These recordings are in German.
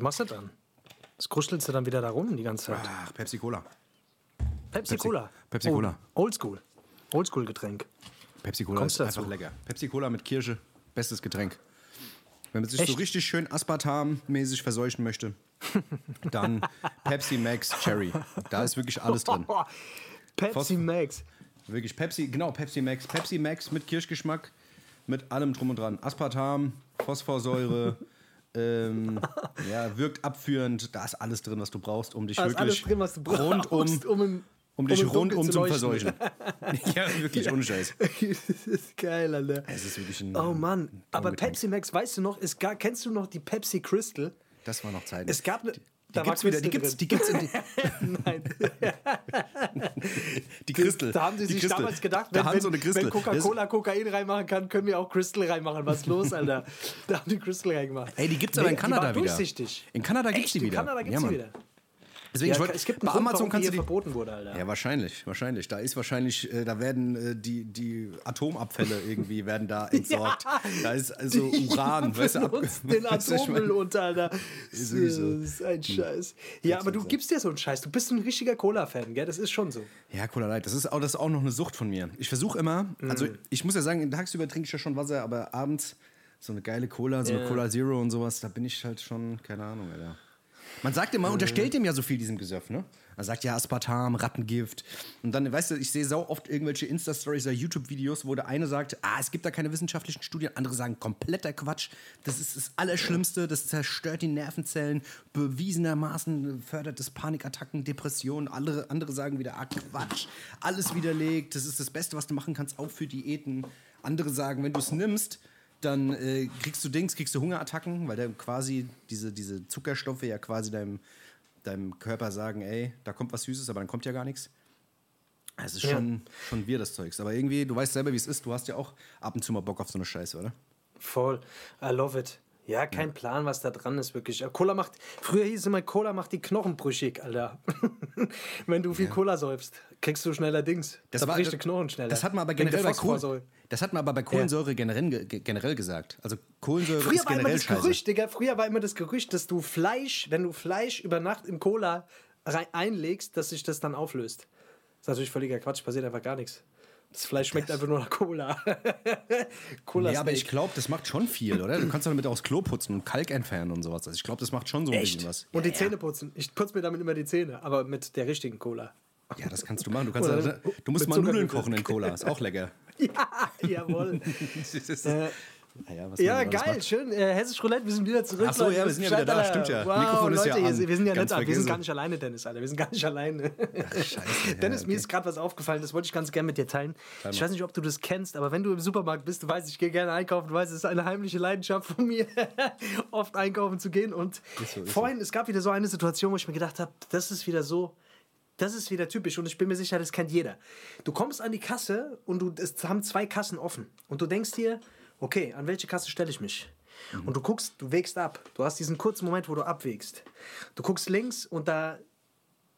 Was machst du dann? Das kruschelst du dann wieder da rum die ganze Zeit. Ach, Pepsi Cola. Pepsi, Cola. Pepsi Cola. Oh, Oldschool. Oldschool-Getränk. Pepsi Cola Kommst ist du einfach dazu? lecker. Pepsi Cola mit Kirsche, bestes Getränk. Wenn man sich so Echt? richtig schön Aspartam-mäßig verseuchen möchte, dann Pepsi Max Cherry. Da ist wirklich alles drin. Oh, Pepsi Phos- Max. Wirklich Pepsi, genau, Pepsi Max. Pepsi Max mit Kirschgeschmack, mit allem drum und dran. Aspartam, Phosphorsäure, ähm, ja, wirkt abführend. Da ist alles drin, was du brauchst, um dich Da wirklich alles drin, was du brauchst, rundum, um im- um dich um rundum zu verseuchen. ja, wirklich, ohne Scheiß. das ist geil, Alter. Es ist wirklich ein Oh Mann, ein aber. Pepsi Max, weißt du noch, es gar, kennst du noch die Pepsi Crystal? Das war noch Zeit. Es gab ne, Die, da die gibt's wieder, die Crystal gibt's, die gibt's in die, Nein. die Christel. Da haben sie sich Christel. damals gedacht, da wenn, haben wenn, so Christel. wenn Coca-Cola Kokain reinmachen kann, können wir auch Crystal reinmachen. Was ist los, Alter? da haben die Crystal reingemacht. Ey, die gibt's aber in die Kanada wieder. durchsichtig. In Kanada gibt's Echt? die wieder. In Kanada gibt's Ja, die wieder. Deswegen, Ja, ich wollte, es gibt einen bei Grund, Amazon kannst die du die. verboten wurde, Alter. Ja, wahrscheinlich, wahrscheinlich. Da ist wahrscheinlich, äh, da werden äh, die, die Atomabfälle irgendwie werden da entsorgt. Da ist also Uran, weißt du, ab, den Atommüll unter, Alter. Ist sowieso. Das ist ein Scheiß. Ja, aber du gibst dir so einen Scheiß. Du bist ein richtiger Cola-Fan, gell? Das ist schon so. Ja, Cola Light, das ist auch, das ist auch noch eine Sucht von mir. Ich versuche immer, also Mhm. ich muss ja sagen, tagsüber trinke ich ja schon Wasser, aber abends so eine geile Cola, so eine Ja. Cola Zero und sowas, da bin ich halt schon, keine Ahnung, Alter. Man sagt immer, unterstellt dem ja so viel diesem Gesöff, ne? Man sagt ja Aspartam, Rattengift. Und dann, weißt du, ich sehe sau oft irgendwelche Insta-Stories oder YouTube-Videos, wo der eine sagt, ah, es gibt da keine wissenschaftlichen Studien, andere sagen, kompletter Quatsch. Das ist das Allerschlimmste, das zerstört die Nervenzellen, bewiesenermaßen fördert es Panikattacken, Depressionen. Andere, andere sagen wieder, ah, Quatsch, alles widerlegt, das ist das Beste, was du machen kannst, auch für Diäten. Andere sagen, wenn du es nimmst, dann äh, kriegst du Dings, kriegst du Hungerattacken, weil dann quasi diese, diese Zuckerstoffe ja quasi deinem, deinem Körper sagen, ey, da kommt was Süßes, aber dann kommt ja gar nichts. Es ist Ja. schon, schon wir das Zeugs. Aber irgendwie, du weißt selber, wie es ist. Du hast ja auch ab und zu mal Bock auf so eine Scheiße, oder? Voll. I love it. Ja, kein Plan, was da dran ist, wirklich. Äh, Cola macht, früher hieß es immer, Cola macht die Knochen brüchig, Alter. Wenn du viel Cola säufst, kriegst du schneller Dings. Das da war- bricht die Knochen schneller. Das hat man aber generell bei, Kohl, Phosphorsäure. das hat man aber bei Kohlensäure generell, ge- generell gesagt. Also Kohlensäure Früher ist war immer generell das scheiße. Gerücht, Digga, früher war immer das Gerücht, dass du Fleisch, wenn du Fleisch über Nacht in Cola einlegst, dass sich das dann auflöst. Das ist natürlich völliger Quatsch, passiert einfach gar nichts. Das Fleisch schmeckt einfach nur nach Cola. Cola Ja, aber ich glaube, das macht schon viel, oder? Du kannst damit auch das Klo putzen und Kalk entfernen und sowas. Also ich glaube, das macht schon so ein Echt? bisschen was. Und die ja, Zähne putzen. Ich putze mir damit immer die Zähne, aber mit der richtigen Cola. Ja. das kannst du machen. Du, kannst, Oder du musst mal Nudeln kochen in Cola. Ist auch lecker. Ja, jawohl. Das ist- Äh, naja, ja, geil, schön. Äh, Hessisch Roulette, wir sind wieder zurück. Ach so, Leute. ja, wir sind ja wieder da, stimmt ja. Wow, Mikrofon ist Leute, ja hier- an. wir sind ja Ganz nicht, wir sind gar nicht alleine, Dennis, Alter. Wir sind gar nicht alleine. scheiße, Dennis, ja, mir okay. ist gerade was aufgefallen, das wollte ich ganz gerne mit dir teilen. Teil Ich weiß nicht, ob du das kennst, aber wenn du im Supermarkt bist, du weißt, ich gehe gerne einkaufen, du weißt, es ist eine heimliche Leidenschaft von mir, oft einkaufen zu gehen. Und Ist so, ist vorhin, es gab wieder so eine Situation, wo ich mir gedacht habe, das ist wieder so, das ist wieder typisch und ich bin mir sicher, das kennt jeder. Du kommst an die Kasse und du, es haben zwei Kassen offen und du denkst dir, okay, an welche Kasse stelle ich mich? Und du guckst, du wägst ab. Du hast diesen kurzen Moment, wo du abwägst. Du guckst links und da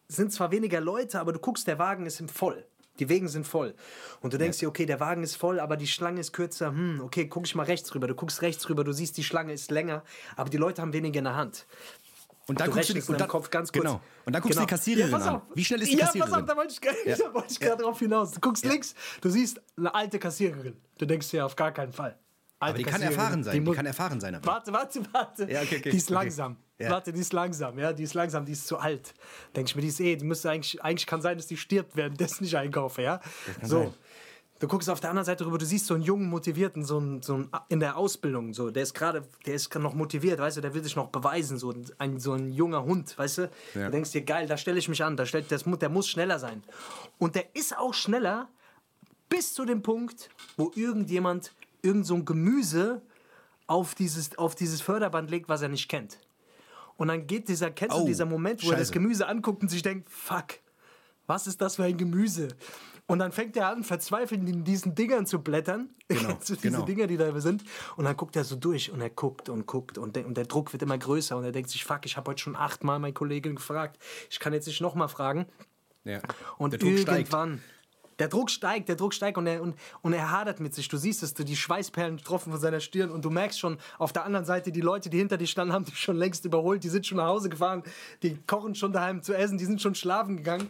sind zwar weniger Leute, aber du guckst, der Wagen ist im voll. Die Wegen sind voll. Und du denkst dir, okay, der Wagen ist voll, aber die Schlange ist kürzer. Hm, okay, guck ich mal rechts rüber. Du guckst rechts rüber, du siehst, die Schlange ist länger, aber die Leute haben weniger in der Hand. Und dann Du guckst du, in dann, Kopf ganz kurz. Genau. Und dann guckst Genau. du die Kassiererin Ja, pass an. auf. Wie schnell ist die ja, Kassiererin? pass auf, da wollte ich, Ja. da wollte ich gerade drauf hinaus. Du guckst links, du siehst eine alte Kassiererin. Du denkst dir auf gar keinen Fall. Aber die kann erfahren sein. Die, muss- kann erfahren sein. aber. Warte, warte, warte. Ja, okay, okay, Die ist okay. langsam. Ja. Warte, die ist langsam, ja, die ist langsam, die ist zu alt. Denke ich mir, die ist eh, die müsste eigentlich, eigentlich kann sein, dass die stirbt, währenddessen ich einkaufe, ja. So. sein. Du guckst auf der anderen Seite rüber, du siehst so einen jungen, motivierten, so einen, so einen in der Ausbildung, so, der ist gerade, der ist noch motiviert, weißt du, der will sich noch beweisen, so ein, so ein junger Hund, weißt du. Ja. Du denkst dir, geil, da stelle ich mich an, da stellt, das, der muss schneller sein. Und der ist auch schneller bis zu dem Punkt, wo irgendjemand irgend so ein Gemüse auf dieses, auf dieses Förderband legt, was er nicht kennt. Und dann geht dieser, kennst du Oh, dieser Moment, wo er das Scheiße. Gemüse anguckt und sich denkt, fuck, was ist das für ein Gemüse? Und dann fängt er an, verzweifelt in diesen Dingern zu blättern. Genau, du diese genau. Dinger, die da sind. Und dann guckt er so durch und er guckt und guckt und der, und der Druck wird immer größer und er denkt sich, fuck, ich habe heute schon achtmal meine Kollegin gefragt. Ich kann jetzt nicht nochmal fragen. Ja. Und Der Druck steigt. Der Druck steigt, der Druck steigt und er, und, und er hadert mit sich. Du siehst es, du, die Schweißperlen tropfen von seiner Stirn und du merkst schon auf der anderen Seite, die Leute, die hinter dir standen, haben dich schon längst überholt. Die sind schon nach Hause gefahren, die kochen schon daheim zu essen, die sind schon schlafen gegangen.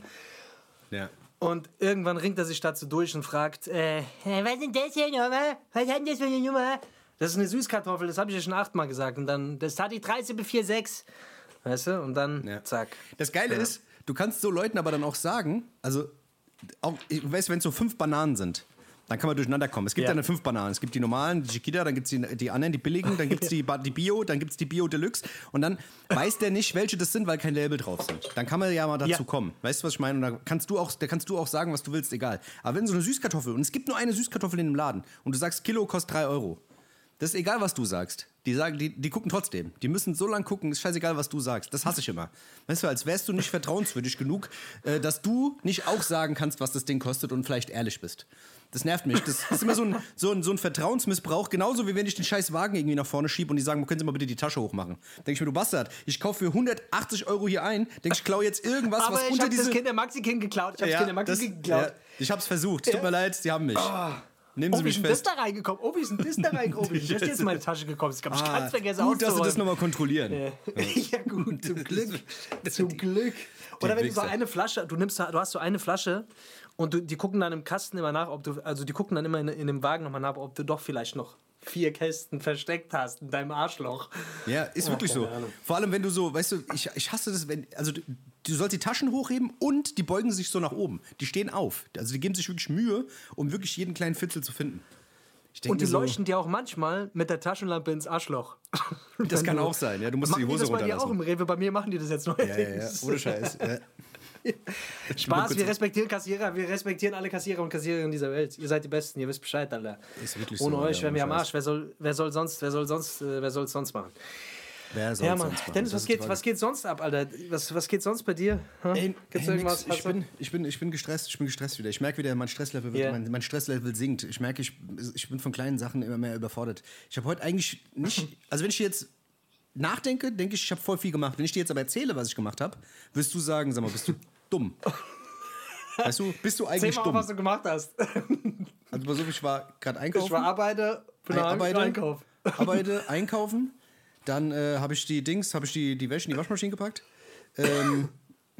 Ja. Und irgendwann ringt er sich dazu durch und fragt, äh, was ist denn das hier nochmal? Was hat denn das für eine Nummer? Das ist eine Süßkartoffel, das habe ich ja schon achtmal gesagt. Und dann, das hat die 13B46. Weißt du? Und dann, Ja. zack. Das Geile ist, du kannst so Leuten aber dann auch sagen, also, auch, ich weiß, wenn es so fünf Bananen sind, dann kann man durcheinander kommen. Es gibt Ja. dann fünf Bananen. Es gibt die normalen, die Chiquita, dann gibt es die, die anderen, die billigen, dann gibt es die, die Bio, dann gibt es die Bio Deluxe. Und dann weiß der nicht, welche das sind, weil kein Label drauf sind. Dann kann man ja mal dazu Ja. kommen. Weißt du, was ich meine? Und da kannst du auch, da kannst du auch sagen, was du willst, egal. Aber wenn so eine Süßkartoffel, und es gibt nur eine Süßkartoffel in dem Laden, und du sagst, Kilo kostet drei Euro, das ist egal, was du sagst. Die sagen, die, die gucken trotzdem. Die müssen so lange gucken, ist scheißegal, was du sagst. Das hasse ich immer. Weißt du, als wärst du nicht vertrauenswürdig genug, äh, dass du nicht auch sagen kannst, was das Ding kostet und vielleicht ehrlich bist. Das nervt mich. Das ist immer so ein, so ein, so ein Vertrauensmissbrauch, genauso wie wenn ich den scheiß Wagen irgendwie nach vorne schiebe und die sagen, können Sie mal bitte die Tasche hochmachen. Denke ich mir, du Bastard, ich kaufe für 180 Euro hier ein, denke ich, klaue jetzt irgendwas, Aber was ich unter habe das diese... Kind der Maxi-Kind geklaut. Ich habe das Kind der Maxi-Kind geklaut. ja, ich hab's versucht. Tut Ja. mir leid, sie haben mich. Nehmen Oh, Sie wie mich ist denn das fest. da reingekommen? Oh, wie ist denn das da reingekommen? Ich bin jetzt in meine Tasche gekommen. Ich habe ich Ah, ganz vergessen gut, dass Sie das nochmal kontrollieren. Ja, gut, zum Glück. zum Glück. Oder wenn du so eine Flasche, du nimmst, du hast so eine Flasche und du, die gucken dann im Kasten immer nach, ob du, also die gucken dann immer in, in dem Wagen nochmal nach, ob du doch vielleicht noch vier Kästen versteckt hast in deinem Arschloch. Ja, ist wirklich so. Vor allem, wenn du so, weißt du, ich, ich hasse das, wenn, also du, sollst die Taschen hochheben und die beugen sich so nach oben. Die stehen auf. Also die geben sich wirklich Mühe, um wirklich jeden kleinen Fitzel zu finden. Und die so, leuchten dir auch manchmal mit der Taschenlampe ins Arschloch. Das kann auch sein, ja. Du musst die Hose das bei dir auch im Rewe? Bei mir machen die das jetzt Ja, ja, ja, neuerdings. ohne Scheiß. Ja. Spaß, wir respektieren Kassierer, wir respektieren alle Kassierer und Kassiererinnen dieser Welt. Ihr seid die Besten, ihr wisst Bescheid, Alter. Ohne so, euch ja, wären wir am Arsch. Wer soll, wer soll sonst, wer soll sonst, äh, wer soll es sonst machen? Wer soll Ja, Mann. sonst machen? Dennis, was geht, was geht sonst ab, Alter? Was, was geht sonst bei dir? Hm? Ey, Gibt's ey, irgendwas? Ich bin, ich, bin, ich bin gestresst, ich bin gestresst wieder. Ich merke wieder, mein Stresslevel, wird, Ja. mein, mein Stresslevel sinkt. Ich merke, ich, ich bin von kleinen Sachen immer mehr überfordert. Ich habe heute eigentlich nicht, also wenn ich jetzt nachdenke, denke ich, ich habe voll viel gemacht. Wenn ich dir jetzt aber erzähle, was ich gemacht habe, wirst du sagen, sag mal, bist du dumm? Weißt du, bist du eigentlich mal, auf, dumm? was du gemacht hast. Also pass auf, ich war gerade einkaufen. Ich war Arbeiter, bin arbeite, Einkauf. arbeite, einkaufen. Dann äh, habe ich die Dings, habe ich die, die Wäsche in die Waschmaschine gepackt. Ähm,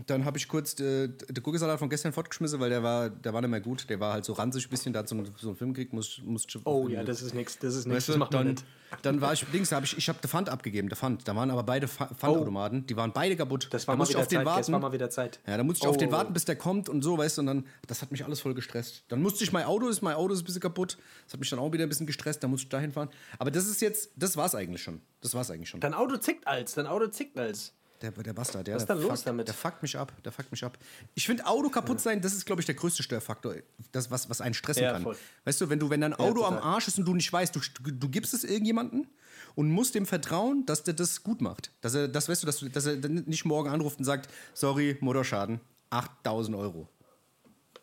dann habe ich kurz äh, den Gurkensalat von gestern fortgeschmissen, weil der war, der war nicht mehr gut. Der war halt so ranzig ein bisschen. Da hat so, einen- so einen Film gekriegt, muss, muss Oh ja, das ist nix, das ist Weißt das macht man dann, nicht. dann war ich Dings, hab ich, ich habe den Pfand abgegeben, der Pfand. Da waren aber beide Pfa- Pfandautomaten, die waren beide kaputt. Das war da mal wieder auf den Zeit, warten. das war mal wieder Zeit. Ja, da musste ich auf den Oh. warten, bis der kommt und so, weißt du, und dann, das hat mich alles voll gestresst. Dann musste ich mein Auto, ist mein Auto ist ein bisschen kaputt, das hat mich dann auch wieder ein bisschen gestresst, da musste ich dahin fahren. Aber das ist jetzt, das war's eigentlich schon. Das war's eigentlich schon. Dein Auto zickt als, dein Auto zickt als. Der, der Bastard, der, Was ist der dann los fuckt, damit? Der fuckt mich ab, der fuckt mich ab. Ich finde, Auto kaputt sein, das ist, glaube ich, der größte Störfaktor, das, was, was einen stressen Ja, kann. voll. Weißt du, wenn du, wenn dein Auto am total. Arsch ist und du nicht weißt, du, du, gibst es irgendjemanden und musst dem vertrauen, dass der das gut macht. Dass er, das weißt du, dass, dass er nicht morgen anruft und sagt, sorry, Motorschaden, 8000 Euro.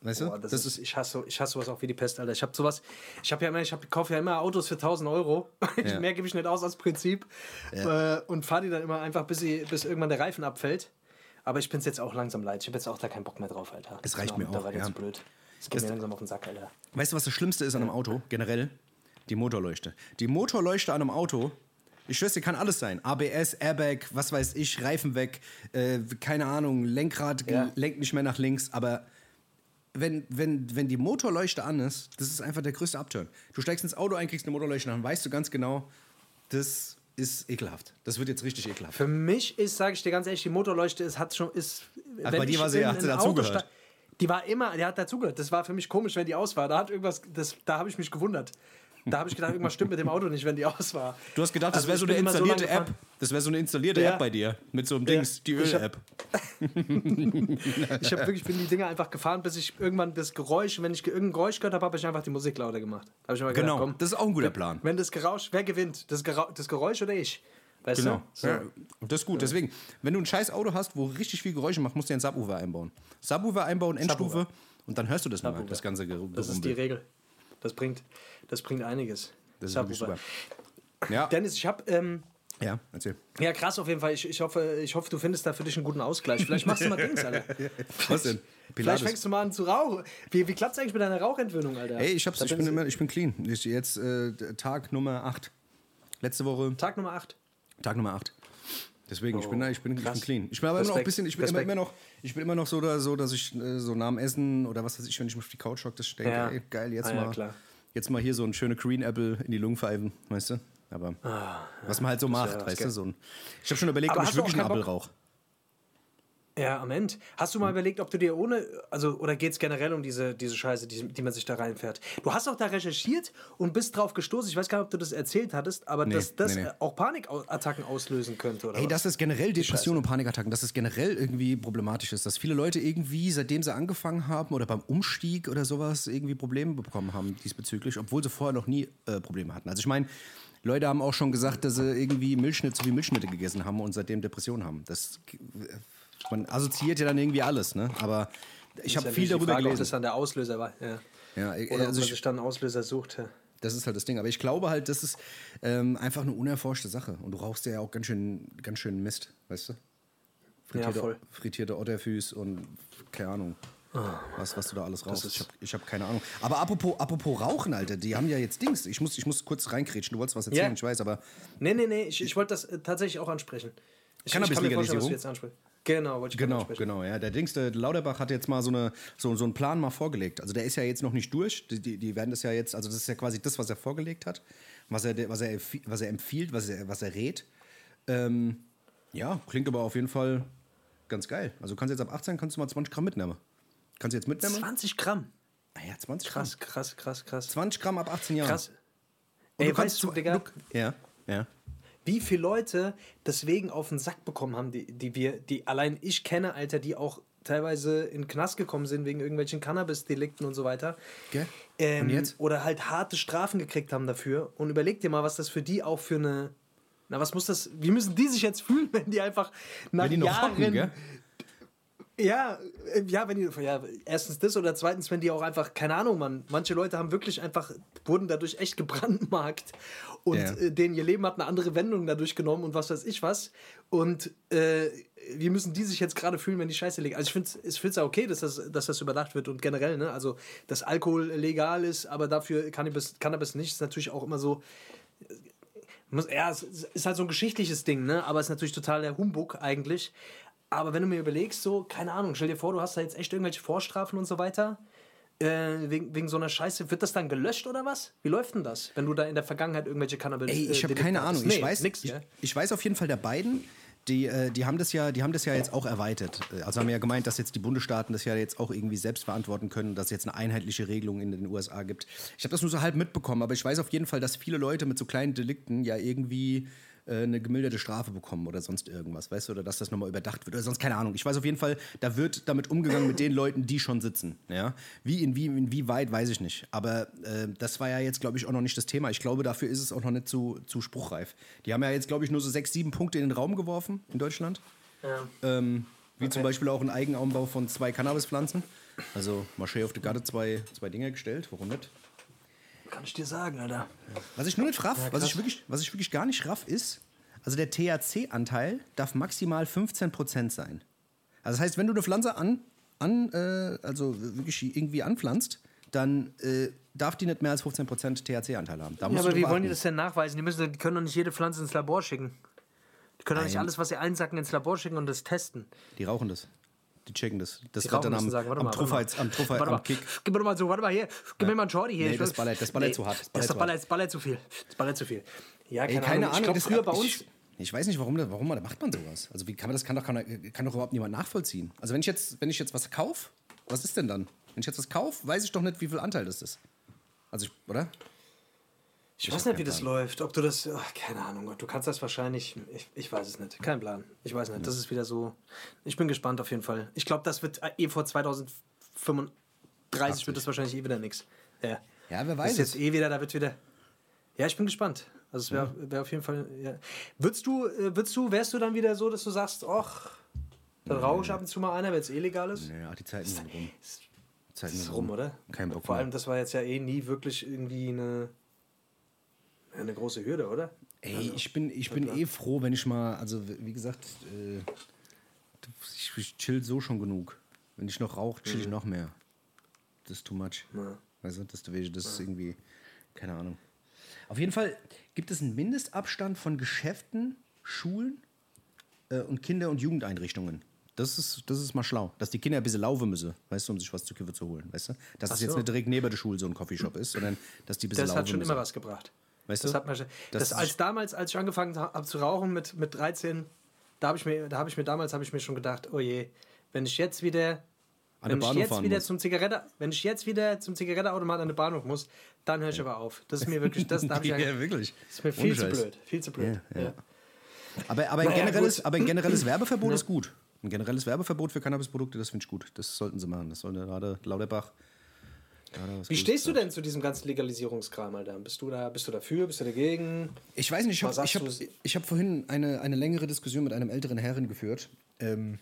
Weißt du? Boah, das, ist, ich hasse, ich hasse sowas auch wie die Pest, Alter. Ich habe sowas, ich habe ja immer, ich hab, kaufe ja immer Autos für 1000 Euro. Ja. Mehr gebe ich nicht aus als Prinzip. Äh, und fahre die dann immer einfach, bis, sie, bis irgendwann der Reifen abfällt. Aber ich bin es jetzt auch langsam leid. Ich habe jetzt auch da keinen Bock mehr drauf, Alter. Es Das reicht ist mir auch, Da ja. zu blöd. Das geht mir langsam auf den Sack, Alter. Weißt du, was das Schlimmste ist an einem Auto, generell? Die Motorleuchte. Die Motorleuchte an einem Auto, ich schwöre, dir, kann alles sein. ABS, Airbag, was weiß ich, Reifen weg, äh, keine Ahnung, Lenkrad Ja. lenkt nicht mehr nach links, aber wenn, wenn, wenn die Motorleuchte an ist, das ist einfach der größte Upturn. Du steigst ins Auto ein, kriegst eine Motorleuchte an, weißt du ganz genau, das ist ekelhaft. Das wird jetzt richtig ekelhaft. Für mich ist, sage ich dir ganz ehrlich, die Motorleuchte ist, hat schon, ist. Ach, wenn bei dir war sie- hat sie dazugehört? Die war immer, die hat dazugehört. Das war für mich komisch, wenn die aus war. Da hat irgendwas, das, da habe ich mich gewundert. Da habe ich gedacht, irgendwas stimmt mit dem Auto nicht, wenn die aus war. Du hast gedacht, das Also wäre ich so eine so installierte lang App. Das wäre so eine installierte Ja. App bei dir. Mit so einem Ja. Dings, die Ich hab- Öl-App. Ich habe wirklich bin die Dinger einfach gefahren, bis ich irgendwann das Geräusch, wenn ich ge- irgendein Geräusch gehört habe, habe ich einfach die Musik lauter gemacht. Habe ich immer gedacht, Genau, komm, das ist auch ein guter Plan. wenn das Geräusch, wer gewinnt? Das, Gera das Geräusch oder ich? Weißt Genau. du? So. Ja, und das ist gut. Deswegen, wenn du ein scheiß Auto hast, wo richtig viel Geräusche macht, musst du ja einen Subwoofer einbauen. Subwoofer einbauen, Endstufe, und dann hörst du das mal, Subwoofer. das ganze Gerummel. Das ist die Regel. Das bringt, das bringt einiges. Das ist Subwoofer. super. Ja, Dennis, ich habe ähm, Ja, erzähl. Ja, krass auf jeden Fall. Ich, ich, hoffe, ich hoffe, du findest da für dich einen guten Ausgleich. Vielleicht machst du mal Dings, Alter. Was denn? Vielleicht Pilates. fängst du mal an zu rauchen. Wie, wie klappt es eigentlich mit deiner Rauchentwöhnung, Alter? Ey, ich, hab's, Da ich, bin bin immer, ich bin clean. Ich, jetzt äh, Tag Nummer 8. Letzte Woche Tag Nummer 8. Tag Nummer 8. Deswegen, ich bin, da- ich bin, ich bin clean. Ich bin aber immer noch ein bisschen, ich bin immer, Respekt. immer noch, ich bin immer noch so, da, so dass ich äh, so nach dem Essen oder was weiß ich, wenn ich mich auf die Couch hocke, das ich denke, Ja. ey, geil, jetzt Ah, ja, mal, klar. jetzt mal hier so ein schöne Green Apple in die Lungen pfeifen, weißt du? Aber was man halt so macht, Ah, weißt du? So ein, ich habe schon überlegt, Aber ob ich wirklich einen Bock? rauche. Ja, am Ende. Hast Hm. du mal überlegt, ob du dir ohne, also, oder geht es generell um diese, diese Scheiße, die, die man sich da reinfährt? Du hast auch da recherchiert und bist drauf gestoßen. Ich weiß gar nicht, ob du das erzählt hattest, aber Nee, dass das nee, nee. auch Panikattacken auslösen könnte, oder Ey, was? dass es generell Depressionen und Panikattacken, dass es generell irgendwie problematisch ist, dass viele Leute irgendwie, seitdem sie angefangen haben oder beim Umstieg oder sowas, irgendwie Probleme bekommen haben diesbezüglich, obwohl sie vorher noch nie äh, Probleme hatten. Also ich meine, Leute haben auch schon gesagt, dass sie irgendwie Milchschnitt so wie Milchschnitte gegessen haben und seitdem Depressionen haben. Das, äh, man assoziiert ja dann irgendwie alles, ne? Aber ich habe ja viel darüber Frage, Ob gelesen. das dann der Auslöser war. Ja. Ja, Oder ob also man ich, sich dann einen Auslöser sucht. Ja. das ist halt das Ding. Aber ich glaube halt, das ist ähm, einfach eine unerforschte Sache. Und du rauchst ja auch ganz schön, ganz schön Mist, weißt du? Frittierte, voll. frittierte Otterfüß und keine Ahnung. Was, was du da alles rauchst. Ich habe hab keine Ahnung. Aber apropos, apropos Rauchen, Alter, die haben ja jetzt Dings. Ich muss, ich muss kurz reinkrätschen. Du wolltest was erzählen, Ja. ich weiß, aber Nee, nee, nee, ich, ich wollte das äh, tatsächlich auch ansprechen. Ich, kann mir vorstellen, was du jetzt ansprichst. Genau, wollte ich Genau, ansprechen. genau, ja. Der Dings, der Lauterbach hat jetzt mal so, eine, so, so einen Plan mal vorgelegt. Also der ist ja jetzt noch nicht durch. Die, die, die werden das ja jetzt, also das ist ja quasi das, was er vorgelegt hat, was er, was er, was er empfiehlt, was er, was er rät. Ähm, ja, klingt aber auf jeden Fall ganz geil. Also du kannst jetzt ab 18 kannst du mal 20 Gramm mitnehmen. Kannst du jetzt mitnehmen? 20 Gramm. Ah ja, 20 Gramm. Krass, krass, krass, krass. 20 Gramm ab 18 Jahren. Krass. Und Ey, du kannst weißt du, Digga, Ja, ja. Wie viele Leute deswegen auf den Sack bekommen haben, die, die wir, die allein ich kenne, Alter, die auch teilweise in den Knast gekommen sind wegen irgendwelchen Cannabis-Delikten und so weiter. Gell? Ähm, Und jetzt? Oder halt harte Strafen gekriegt haben dafür. Und überleg dir mal, was das für die auch für eine. Na, was muss das. Wie müssen die sich jetzt fühlen, wenn die einfach nach Wenn die noch Jahren. hocken, gell? Ja, äh, ja, wenn die, ja, erstens das oder zweitens, wenn die auch einfach, keine Ahnung, man, manche Leute haben wirklich einfach, wurden dadurch echt gebrandmarkt und Ja. äh, denen ihr Leben hat eine andere Wendung dadurch genommen und was weiß ich was. Und äh, wie müssen die sich jetzt gerade fühlen, wenn die Scheiße liegen? Also ich finde es ich ja okay, dass das, dass das überdacht wird und generell, ne, also dass Alkohol legal ist, aber dafür Cannabis, Cannabis nicht, ist natürlich auch immer so, muss, ja, es ist halt so ein geschichtliches Ding, ne? Aber es ist natürlich total der Humbug eigentlich. Aber wenn du mir überlegst, so, keine Ahnung, stell dir vor, du hast da jetzt echt irgendwelche Vorstrafen und so weiter, äh, wegen, wegen so einer Scheiße, wird das dann gelöscht oder was? Wie läuft denn das, wenn du da in der Vergangenheit irgendwelche Cannabis Ey, ich habe Delikte keine? Ahnung. Ich Nee, weiß, nix, ich, ich weiß auf jeden Fall der beiden. Die, äh, die, haben das ja, die haben das ja jetzt auch erweitert. Äh, Also haben ja gemeint, dass jetzt die Bundesstaaten das ja jetzt auch irgendwie selbst verantworten können, dass es jetzt eine einheitliche Regelung in den USA gibt. Ich habe das nur so halb mitbekommen, aber ich weiß auf jeden Fall, dass viele Leute mit so kleinen Delikten ja irgendwie äh, eine gemilderte Strafe bekommen oder sonst irgendwas, weißt du, oder dass das nochmal überdacht wird oder sonst keine Ahnung. Ich weiß auf jeden Fall, da wird damit umgegangen mit den Leuten, die schon sitzen. Ja? Wie, in, wie, inwieweit, weiß ich nicht. Aber äh, das war ja jetzt, glaube ich, auch noch nicht das Thema. Ich glaube, dafür ist es auch noch nicht zu, zu spruchreif. Die haben ja jetzt, glaube ich, nur so sechs, sieben Punkte in den Raum geworfen in Deutschland. Ähm, wie zum Beispiel auch ein Eigenanbau von zwei Cannabispflanzen. Also Marché auf die Gatte zwei, zwei Dinge gestellt, warum nicht? Kann ich dir sagen, Alter. Was ich nur nicht raff, was, krass. ich wirklich, was ich wirklich gar nicht raff, ist, also der THC-Anteil darf maximal 15% sein. Also das heißt, wenn du eine Pflanze an, an äh, also wirklich irgendwie anpflanzt, dann äh, darf die nicht mehr als 15% THC-Anteil haben. Da Ja, aber du wie wollen die das denn nachweisen? Die, müssen, die können doch nicht jede Pflanze ins Labor schicken. Die können doch nicht alles, was sie einsacken, ins Labor schicken und das testen. Die rauchen das. Die checken das. Das Die wird dann am, sagen, warte am mal, mal. am, Truffer, Warte am Kick. Gib mir doch mal so, warte mal hier, gib mir mal einen Shorty hier. Nee, das ballert- das ballert zu hart, das Das, ballert ballert, zu das ballert zu viel. Das ballert zu viel. Ja, keine, Ey, keine Ahnung. Ich glaube, das- früher bei uns. Ich weiß nicht, warum, warum man- macht man sowas. Also wie kann man das kann doch, kann, kann doch überhaupt niemand nachvollziehen. Also wenn ich jetzt, wenn ich jetzt was kaufe, was ist denn dann? Wenn ich jetzt was kaufe, weiß ich doch nicht, wie viel Anteil das ist. Also ich, oder? Ich weiß nicht, wie das läuft. Ob du das. ach, keine Ahnung. Du kannst das wahrscheinlich. Ich, ich weiß es nicht. Kein Plan. Ich weiß nicht. Das ist wieder so. Ich bin gespannt auf jeden Fall. Ich glaube, das wird eh vor 2035 wird das wahrscheinlich eh wieder nichts. Ja. Ja, wer Das weiß ist jetzt eh wieder, da wird wieder. Ja, ich bin gespannt. Also es wäre wär auf jeden Fall. Ja. Würdest du, äh, würdest du, wärst du dann wieder so, dass du sagst, ach, dann rauche ich ab und zu mal einer, wenn es illegal ist? Ja, die Zeiten sind rum. Die Zeiten Das sind rum, oder? Kein Bock Vor allem, das war jetzt ja eh nie wirklich irgendwie eine, eine große Hürde, oder? Ey, ich bin, ich bin eh froh, wenn ich mal, also wie gesagt, äh, ich, ich chill so schon genug. Wenn ich noch rauche, chill ich noch mehr. Das ist too much. Ja. Weißt du, das, das ist irgendwie, keine Ahnung. Auf jeden Fall gibt es einen Mindestabstand von Geschäften, Schulen äh, und Kinder- und Jugendeinrichtungen. Das ist, das ist mal schlau. Dass die Kinder ein bisschen laufen müssen, weißt du, um sich was zu Kippe zu holen, weißt du? Dass Ach es jetzt so. nicht direkt neben der Schule so ein Coffeeshop ist, sondern dass die ein bisschen Das laufen hat schon müssen. immer was gebracht. Weißt Das du? hat man, schon- Das das, als damals, als ich angefangen habe zu rauchen mit, mit 13, da habe ich mir, da habe ich mir damals habe ich mir schon gedacht, oh je, wenn ich jetzt wieder, An wenn ich jetzt wieder muss. zum Zigarette, wenn ich jetzt wieder zum Zigaretteautomat an den Bahnhof muss, dann höre ich aber auf. Das ist mir wirklich, das da ja, ja, wirklich. ist mir viel zu blöd, viel zu blöd. Ja, ja. Ja. Aber, aber, ein generelles, aber ein generelles Werbeverbot ist gut. Ein generelles Werbeverbot für Cannabisprodukte, das finde ich gut. Das sollten sie machen. Das sollte gerade Lauterbach. Wie stehst du denn zu diesem ganzen Legalisierungskram, Alter? Bist du da, bist du dafür, bist du dagegen? Ich weiß nicht, ich habe ich hab, ich hab vorhin eine, eine längere Diskussion mit einem älteren Herren geführt, ähm,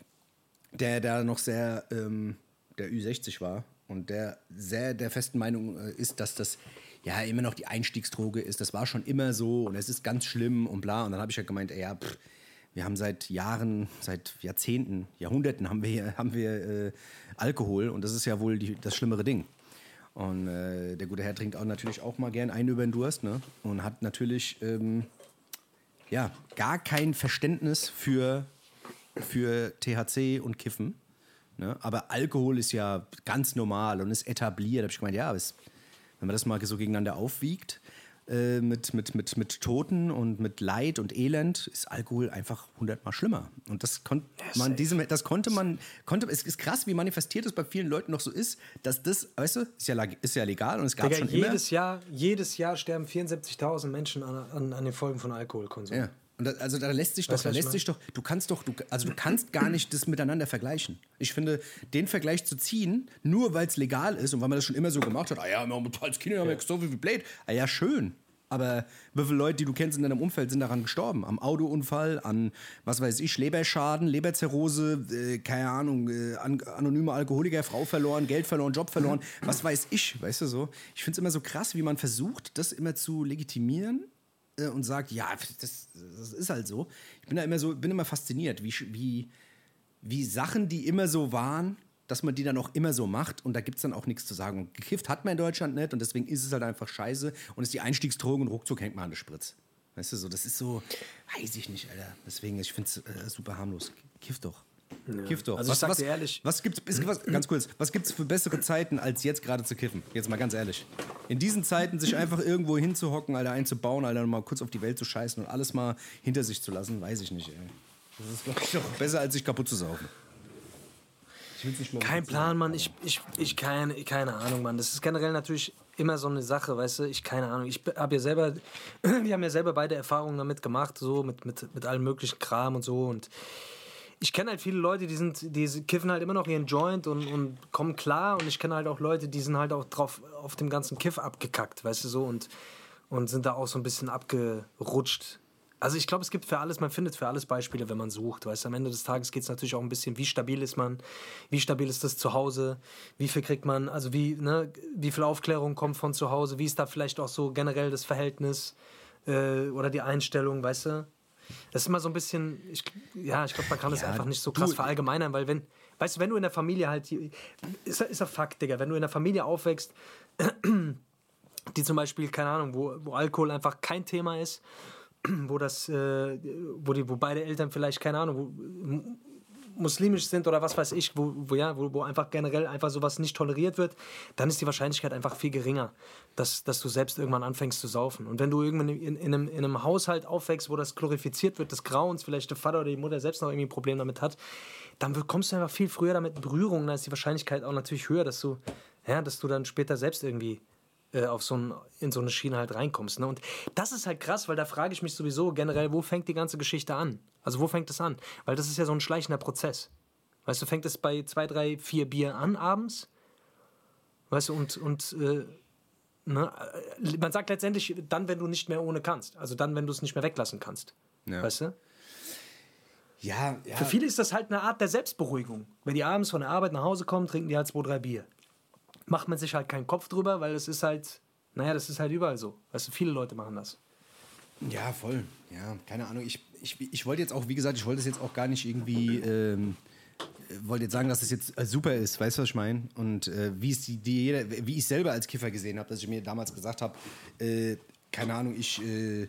der da noch sehr ähm, der Ü60 war und der sehr der festen Meinung äh, ist, dass das ja immer noch die Einstiegsdroge ist. Das war schon immer so und es ist ganz schlimm und bla. Und dann habe ich ja gemeint, ey, ja, pff, wir haben seit Jahren, seit Jahrzehnten, Jahrhunderten haben wir, haben wir äh, Alkohol und das ist ja wohl die, das schlimmere Ding. Und äh, der gute Herr trinkt auch natürlich auch mal gern einen über den Durst ne? und hat natürlich ähm, ja, gar kein Verständnis für, für THC und Kiffen. Ne? Aber Alkohol ist ja ganz normal und ist etabliert. Da habe ich gemeint, ja, es, wenn man das mal so gegeneinander aufwiegt, äh, mit, mit, mit, mit Toten und mit Leid und Elend, ist Alkohol einfach hundertmal schlimmer. Und das, kon man, diesem, das konnte man, konnte, es ist krass, wie manifestiert es bei vielen Leuten noch so ist, dass das, weißt du, ist ja, ist ja legal und es gab Digga, schon immer. jedes Jahr, jedes Jahr sterben 74.000 Menschen an, an, an den Folgen von Alkoholkonsum. Ja. Und da, also da lässt sich doch, da lässt sich doch, du kannst doch, du, also du kannst gar nicht das miteinander vergleichen. Ich finde, den Vergleich zu ziehen, nur weil es legal ist und weil man das schon immer so gemacht hat, ah ja, wir haben als Kinder haben wir so viel Blade, ah ja, schön. Aber wie viele Leute, die du kennst in deinem Umfeld, sind daran gestorben? Am Autounfall, an, was weiß ich, Leberschaden, Leberzirrhose, äh, keine Ahnung, äh, an, anonyme Alkoholiker, Frau verloren, Geld verloren, Job verloren, was weiß ich, weißt du so. Ich finde es immer so krass, wie man versucht, das immer zu legitimieren und sagt, ja, das, das ist halt so. Ich bin da immer so, bin immer fasziniert, wie, wie, wie Sachen, die immer so waren, dass man die dann auch immer so macht und da gibt es dann auch nichts zu sagen. Und gekifft hat man in Deutschland nicht und deswegen ist es halt einfach scheiße und ist die Einstiegsdroge und ruckzuck hängt man an der Spritz. Weißt du, so, das ist so, weiß ich nicht, Alter. Deswegen, ich finde es äh, super harmlos. Kiff doch. Kiff doch. Also ich was, sag was, dir ehrlich- was gibt's, ist, was, ganz kurz, was gibt's für bessere Zeiten, als jetzt gerade zu kiffen? Jetzt mal ganz ehrlich. In diesen Zeiten sich einfach irgendwo hinzuhocken, Alter, einzubauen, Alter, und mal kurz auf die Welt zu scheißen und alles mal hinter sich zu lassen, weiß ich nicht, ey. Das ist, glaube ich, doch besser, als sich kaputt zu saufen. Ich will's nicht mal Kein sagen. Plan, Mann. Ich, ich, ich keine, keine Ahnung, Mann. Das ist generell natürlich immer so eine Sache, weißt du. Ich keine Ahnung. Ich habe ja selber, wir haben ja selber beide Erfahrungen damit gemacht, so mit, mit, mit allem möglichen Kram und so. Und ich kenne halt viele Leute, die sind, die kiffen halt immer noch ihren Joint und, und kommen klar. Und ich kenne halt auch Leute, die sind halt auch drauf auf dem ganzen Kiff abgekackt, weißt du so, und, und sind da auch so ein bisschen abgerutscht. Also ich glaube, es gibt für alles, man findet für alles Beispiele, wenn man sucht. Weißt am Ende des Tages geht es natürlich auch ein bisschen, wie stabil ist man, wie stabil ist das zu Hause, wie viel kriegt man, also wie, ne, wie viel Aufklärung kommt von zu Hause, wie ist da vielleicht auch so generell das Verhältnis äh, oder die Einstellung, weißt du? Das ist immer so ein bisschen, ich, ja, ich glaube, man kann das Ja, einfach nicht so du- krass verallgemeinern, weil wenn, weißt du, wenn du in der Familie halt, ist, ist ein Fakt, Digga, wenn du in der Familie aufwächst, die zum Beispiel, keine Ahnung, wo, wo Alkohol einfach kein Thema ist, wo das, äh, wo die, wo beide Eltern vielleicht, keine Ahnung, wo, muslimisch sind oder was weiß ich, wo, wo, ja, wo, wo einfach generell einfach sowas nicht toleriert wird, dann ist die Wahrscheinlichkeit einfach viel geringer, dass, dass du selbst irgendwann anfängst zu saufen. Und wenn du irgendwann in, in, einem, in einem Haushalt aufwächst, wo das glorifiziert wird, des Grauens, vielleicht der Vater oder die Mutter selbst noch irgendwie ein Problem damit hat, dann kommst du einfach viel früher damit in Berührung, dann ist die Wahrscheinlichkeit auch natürlich höher, dass du, ja, dass du dann später selbst irgendwie äh, auf so ein, in so eine Schiene halt reinkommst. Ne? Und das ist halt krass, weil da frage ich mich sowieso generell, wo fängt die ganze Geschichte an? Also wo fängt es an? Weil das ist ja so ein schleichender Prozess. Weißt du, fängt es bei zwei, drei, vier Bier an abends? Weißt du, und, und äh, ne? äh, man sagt letztendlich dann, wenn du nicht mehr ohne kannst. Also dann, wenn du es nicht mehr weglassen kannst. Ja. Weißt du? Ja, ja. Für viele ist das halt eine Art der Selbstberuhigung. Wenn die abends von der Arbeit nach Hause kommen, trinken die halt zwei, drei Bier. Macht man sich halt keinen Kopf drüber, weil es ist halt, naja, das ist halt überall so. Weißt du, viele Leute machen das. Ja, voll. Ja, keine Ahnung. Ich, ich, ich wollte jetzt auch, wie gesagt, ich wollte es jetzt auch gar nicht irgendwie, ähm, wollte jetzt sagen, dass es jetzt äh, super ist, weißt du, was ich meine? Und äh, wie, es die, die jeder, wie ich selber als Kiffer gesehen habe, dass ich mir damals gesagt habe, äh, keine Ahnung, ich äh,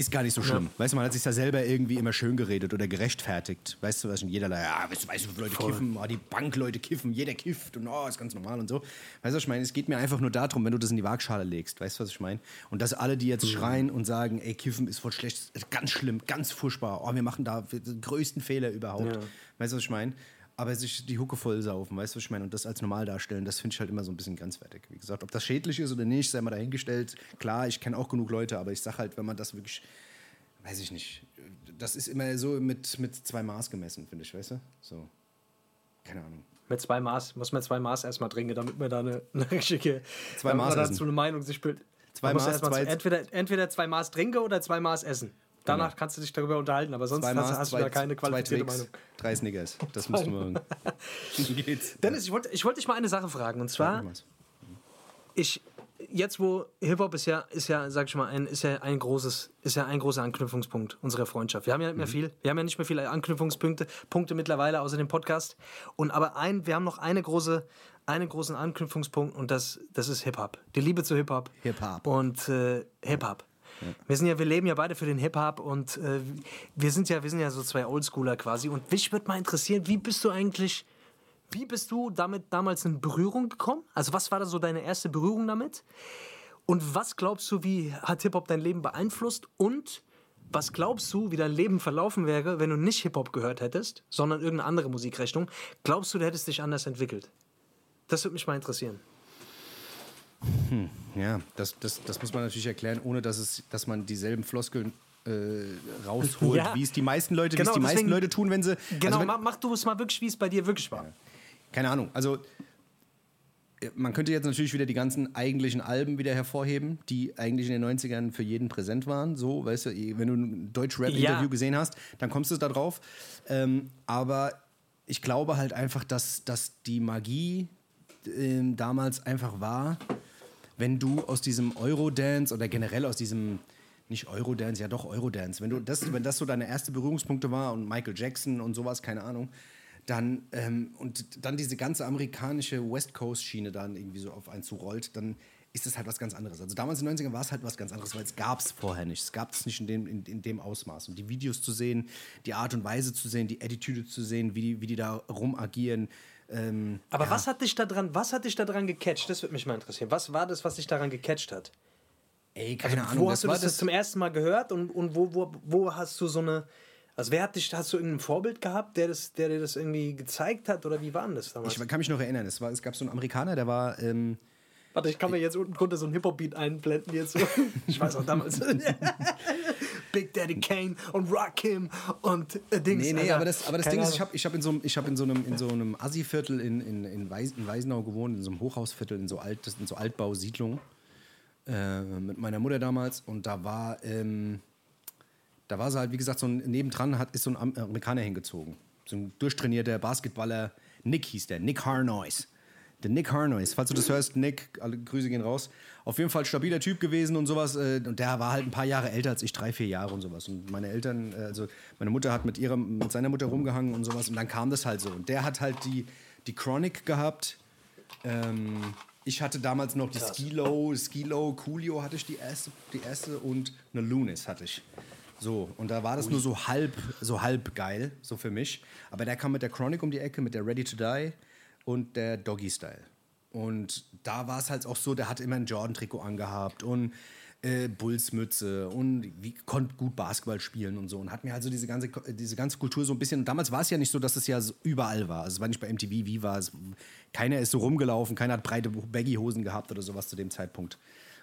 ist gar nicht so schlimm. Ja. Weißt du, man hat sich da selber irgendwie immer schön geredet oder gerechtfertigt. Weißt du, was in jederlei, ja, weißt du, weißt du, Leute Voll. kiffen, oh, die Bankleute kiffen, jeder kifft und oh, ist ganz normal und so. Weißt du, was ich meine? Es geht mir einfach nur darum, wenn du das in die Waagschale legst, weißt du, was ich meine? Und dass alle, die jetzt mhm. schreien und sagen, ey, kiffen ist voll schlecht, ganz schlimm, ganz furchtbar, oh, wir machen da den größten Fehler überhaupt. Ja. Weißt du, was ich meine? Aber sich die Hucke voll saufen, weißt du, was ich meine? Und das als normal darstellen, das finde ich halt immer so ein bisschen grenzwertig. Wie gesagt, ob das schädlich ist oder nicht, sei mal dahingestellt. Klar, ich kenne auch genug Leute, aber ich sage halt, wenn man das wirklich weiß ich nicht. Das ist immer so mit, mit zwei Maß gemessen, finde ich, weißt du? So. Keine Ahnung. Mit zwei Maß, muss man zwei Maß erstmal trinken, damit man da eine, eine richtige, zwei Maß dazu eine Meinung sich bildet. Zwei Maß, zwei entweder, entweder zwei Maß trinken oder zwei Maß essen. Danach genau. kannst du dich darüber unterhalten, aber sonst Maß, hast, du da keine qualifizierte Meinung. Drei Snickers, das müssten wir geht's. Dennis, ich wollte ich wollt dich mal eine Sache fragen. Und zwar, ich, jetzt, wo Hip-Hop ist ja, ist ja, sag ich mal, ein, ist ja ein großes, ist ja ein großer Anknüpfungspunkt unserer Freundschaft. Wir haben ja nicht mehr mhm. viel, wir haben ja nicht mehr viele Anknüpfungspunkte Punkte mittlerweile außer dem Podcast. Und aber ein, wir haben noch eine große, einen großen Anknüpfungspunkt und das, das ist Hip-Hop. Die Liebe zu Hip-Hop. Hip-Hop. Und äh, Hip-Hop. Ja. Wir sind ja, wir leben ja beide für den Hip-Hop und äh, wir sind ja, wir sind ja so zwei Oldschooler quasi. Und mich würde mal interessieren, wie bist du eigentlich wie bist du damit damals in Berührung gekommen? Also was war da so deine erste Berührung damit? Und was glaubst du, wie hat Hip-Hop dein Leben beeinflusst? Und was glaubst du, wie dein Leben verlaufen wäre, wenn du nicht Hip-Hop gehört hättest, sondern irgendeine andere Musikrichtung? Glaubst du, du hättest dich anders entwickelt? Das würde mich mal interessieren. Hm, ja, das, das, das muss man natürlich erklären, ohne dass, es, dass man dieselben Floskeln äh, rausholt, ja. wie es die meisten Leute, genau, wie es die deswegen, meisten Leute tun, wenn sie. Genau, also wenn, mach du es mal wirklich, wie es bei dir wirklich war. Ja keine Ahnung, also man könnte jetzt natürlich wieder die ganzen eigentlichen Alben wieder hervorheben, die eigentlich in den 90ern für jeden präsent waren. So, weißt du, wenn du ein Deutsch-Rap-Interview ja. gesehen hast, dann kommst du da drauf. Ähm, aber ich glaube halt einfach, dass, dass die Magie äh, damals einfach war, wenn du aus diesem Eurodance oder generell aus diesem nicht Eurodance, ja doch Eurodance, wenn du das, wenn das so deine erste Berührungspunkte war und Michael Jackson und sowas, keine Ahnung, dann ähm, und dann diese ganze amerikanische West Coast Schiene dann irgendwie so auf einen zurollt, dann ist es halt was ganz anderes. Also damals in den 90ern war es halt was ganz anderes, weil es gab es vorher nicht. Es gab es nicht in dem, in, in, dem Ausmaß. Und die Videos zu sehen, die Art und Weise zu sehen, die Attitüde zu sehen, wie die, wie die da rumagieren. Ähm, Aber ja. was hat dich daran, was hat dich daran gecatcht? Das würde mich mal interessieren. Was war das, was dich daran gecatcht hat? Ey, keine also, Ahnung. Wo hast du das, das zum ersten Mal gehört und, und wo, wo, wo hast du so eine also wer hat dich, hast du irgendein Vorbild gehabt, der, das, der dir das irgendwie gezeigt hat oder wie war denn das damals? Ich kann mich noch erinnern, es, war, es gab so einen Amerikaner, der war... Ähm, Warte, ich kann mir jetzt unten drunter so einen Hip-Hop-Beat einblenden jetzt. Ich weiß auch damals. Big Daddy Kane und Rock Him und äh, Dings. Nee, nee, Alter. aber das, aber das Ding ist, ich habe ich hab in so, ich hab in so einem, in so einem Assi-Viertel in, in, in, Weis, in Weisenau gewohnt, in so einem Hochhausviertel, in so, Alt, in so Altbausiedlungen äh, mit meiner Mutter damals. Und da war... Ähm, da war sie halt, wie gesagt, so ein, nebendran hat, ist so ein Amerikaner hingezogen. So ein durchtrainierter Basketballer. Nick hieß der, Nick Harnois. Der Nick Harnois. Falls du das hörst, Nick, alle Grüße gehen raus. Auf jeden Fall stabiler Typ gewesen und sowas. Äh, und der war halt ein paar Jahre älter als ich, drei, vier Jahre und sowas. Und meine Eltern, äh, also meine Mutter hat mit, ihrer, mit seiner Mutter rumgehangen und sowas. Und dann kam das halt so. Und der hat halt die, die Chronic gehabt. Ähm, ich hatte damals noch die Skilo, Skilo, Coolio hatte ich die erste, die erste und eine Lunis hatte ich. So, und da war das nur so halb, so halb geil, so für mich. Aber der kam mit der Chronic um die Ecke, mit der Ready to Die und der Doggy Style. Und da war es halt auch so, der hat immer ein Jordan-Trikot angehabt und äh, Bullsmütze und wie, konnte gut Basketball spielen und so. Und hat mir halt so diese ganze, diese ganze Kultur so ein bisschen. Damals war es ja nicht so, dass es ja so überall war. Also es war nicht bei MTV, wie war es. Keiner ist so rumgelaufen, keiner hat breite Baggy-Hosen gehabt oder sowas zu dem Zeitpunkt.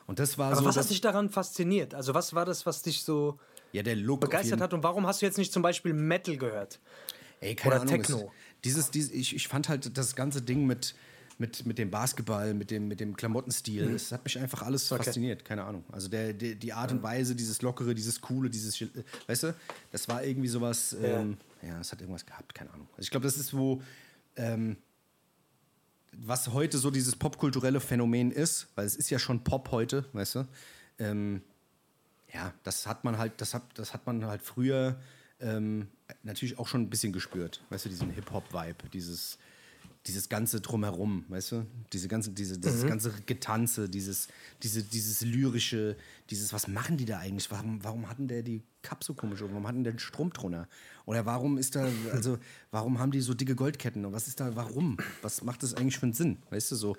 Und das war Aber so. Was hat dich daran fasziniert? Also, was war das, was dich so ja, begeistert hat. Und warum hast du jetzt nicht zum Beispiel Metal gehört? Ey, keine Oder Ahnung, Techno? Dieses, dieses, ich, ich fand halt das ganze Ding mit, mit, mit dem Basketball, mit dem, mit dem Klamottenstil, mhm. das hat mich einfach alles okay. fasziniert, keine Ahnung. Also der, der, die Art und Weise, dieses Lockere, dieses Coole, dieses, weißt du, das war irgendwie sowas, ja, ähm, ja es hat irgendwas gehabt, keine Ahnung. Also ich glaube, das ist, wo, ähm, was heute so dieses popkulturelle Phänomen ist, weil es ist ja schon Pop heute, weißt du, ähm, ja, das hat man halt, das hat, das hat man halt früher ähm, natürlich auch schon ein bisschen gespürt. Weißt du, diesen Hip-Hop-Vibe, dieses, dieses ganze Drumherum, weißt du? Diese ganze, diese, dieses Mhm. ganze Getanze, dieses, diese, dieses lyrische, dieses, was machen die da eigentlich? Warum, warum hatten der die Cup so komisch? Oder warum hatten der den Strom drunter? Oder warum ist da, also, warum haben die so dicke Goldketten? Und was ist da, warum? Was macht das eigentlich für einen Sinn? Weißt du, so,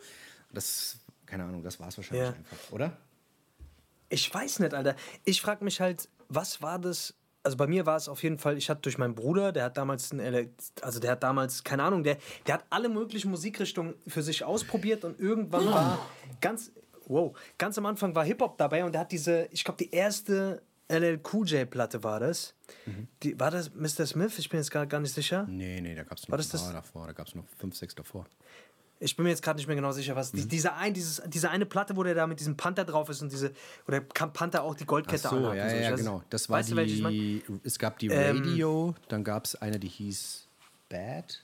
das, keine Ahnung, das war es wahrscheinlich Ja. einfach, oder? Ich weiß nicht, Alter. Ich frage mich halt, was war das? Also bei mir war es auf jeden Fall, ich hatte durch meinen Bruder, der hat damals ein also der hat damals, keine Ahnung, der, der hat alle möglichen Musikrichtungen für sich ausprobiert und irgendwann war ganz, wow, ganz am Anfang war Hip-Hop dabei und der hat diese, ich glaube, die erste LL Cool J-Platte war das. Die, war das Mr. Smith? Ich bin jetzt gar, gar nicht sicher. Nee, nee, da gab es noch ein paar davor, da gab es noch fünf, sechs davor. Ich bin mir jetzt gerade nicht mehr genau sicher, was. Die, diese, ein, dieses, diese eine Platte, wo der da mit diesem Panther drauf ist und diese. Oder kann Panther auch die Goldkette Ach so, anhaben. ja, so. Ja, weiß- genau. Das war weißt du, welche ich meine? die, es gab die Ähm, Radio, dann gab es eine, die hieß Bad.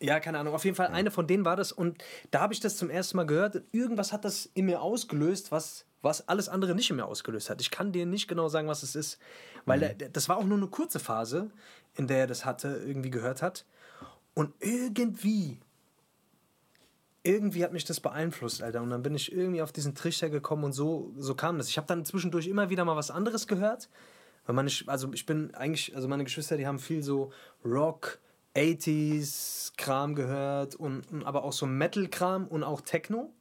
Ja, keine Ahnung. Auf jeden Fall eine von denen war das. Und da habe ich das zum ersten Mal gehört. Irgendwas hat das in mir ausgelöst, was, was alles andere nicht in mir ausgelöst hat. Ich kann dir nicht genau sagen, was es ist. Weil der- das war auch nur eine kurze Phase, in der er das hatte, irgendwie gehört hat. Und irgendwie, irgendwie hat mich das beeinflusst, Alter. Und dann bin ich irgendwie auf diesen Trichter gekommen und so, so kam das. Ich habe dann zwischendurch immer wieder mal was anderes gehört. Weil meine, also ich bin eigentlich, also meine Geschwister, die haben viel so Rock, 80s Kram gehört und, und aber auch so Metal Kram und auch Techno.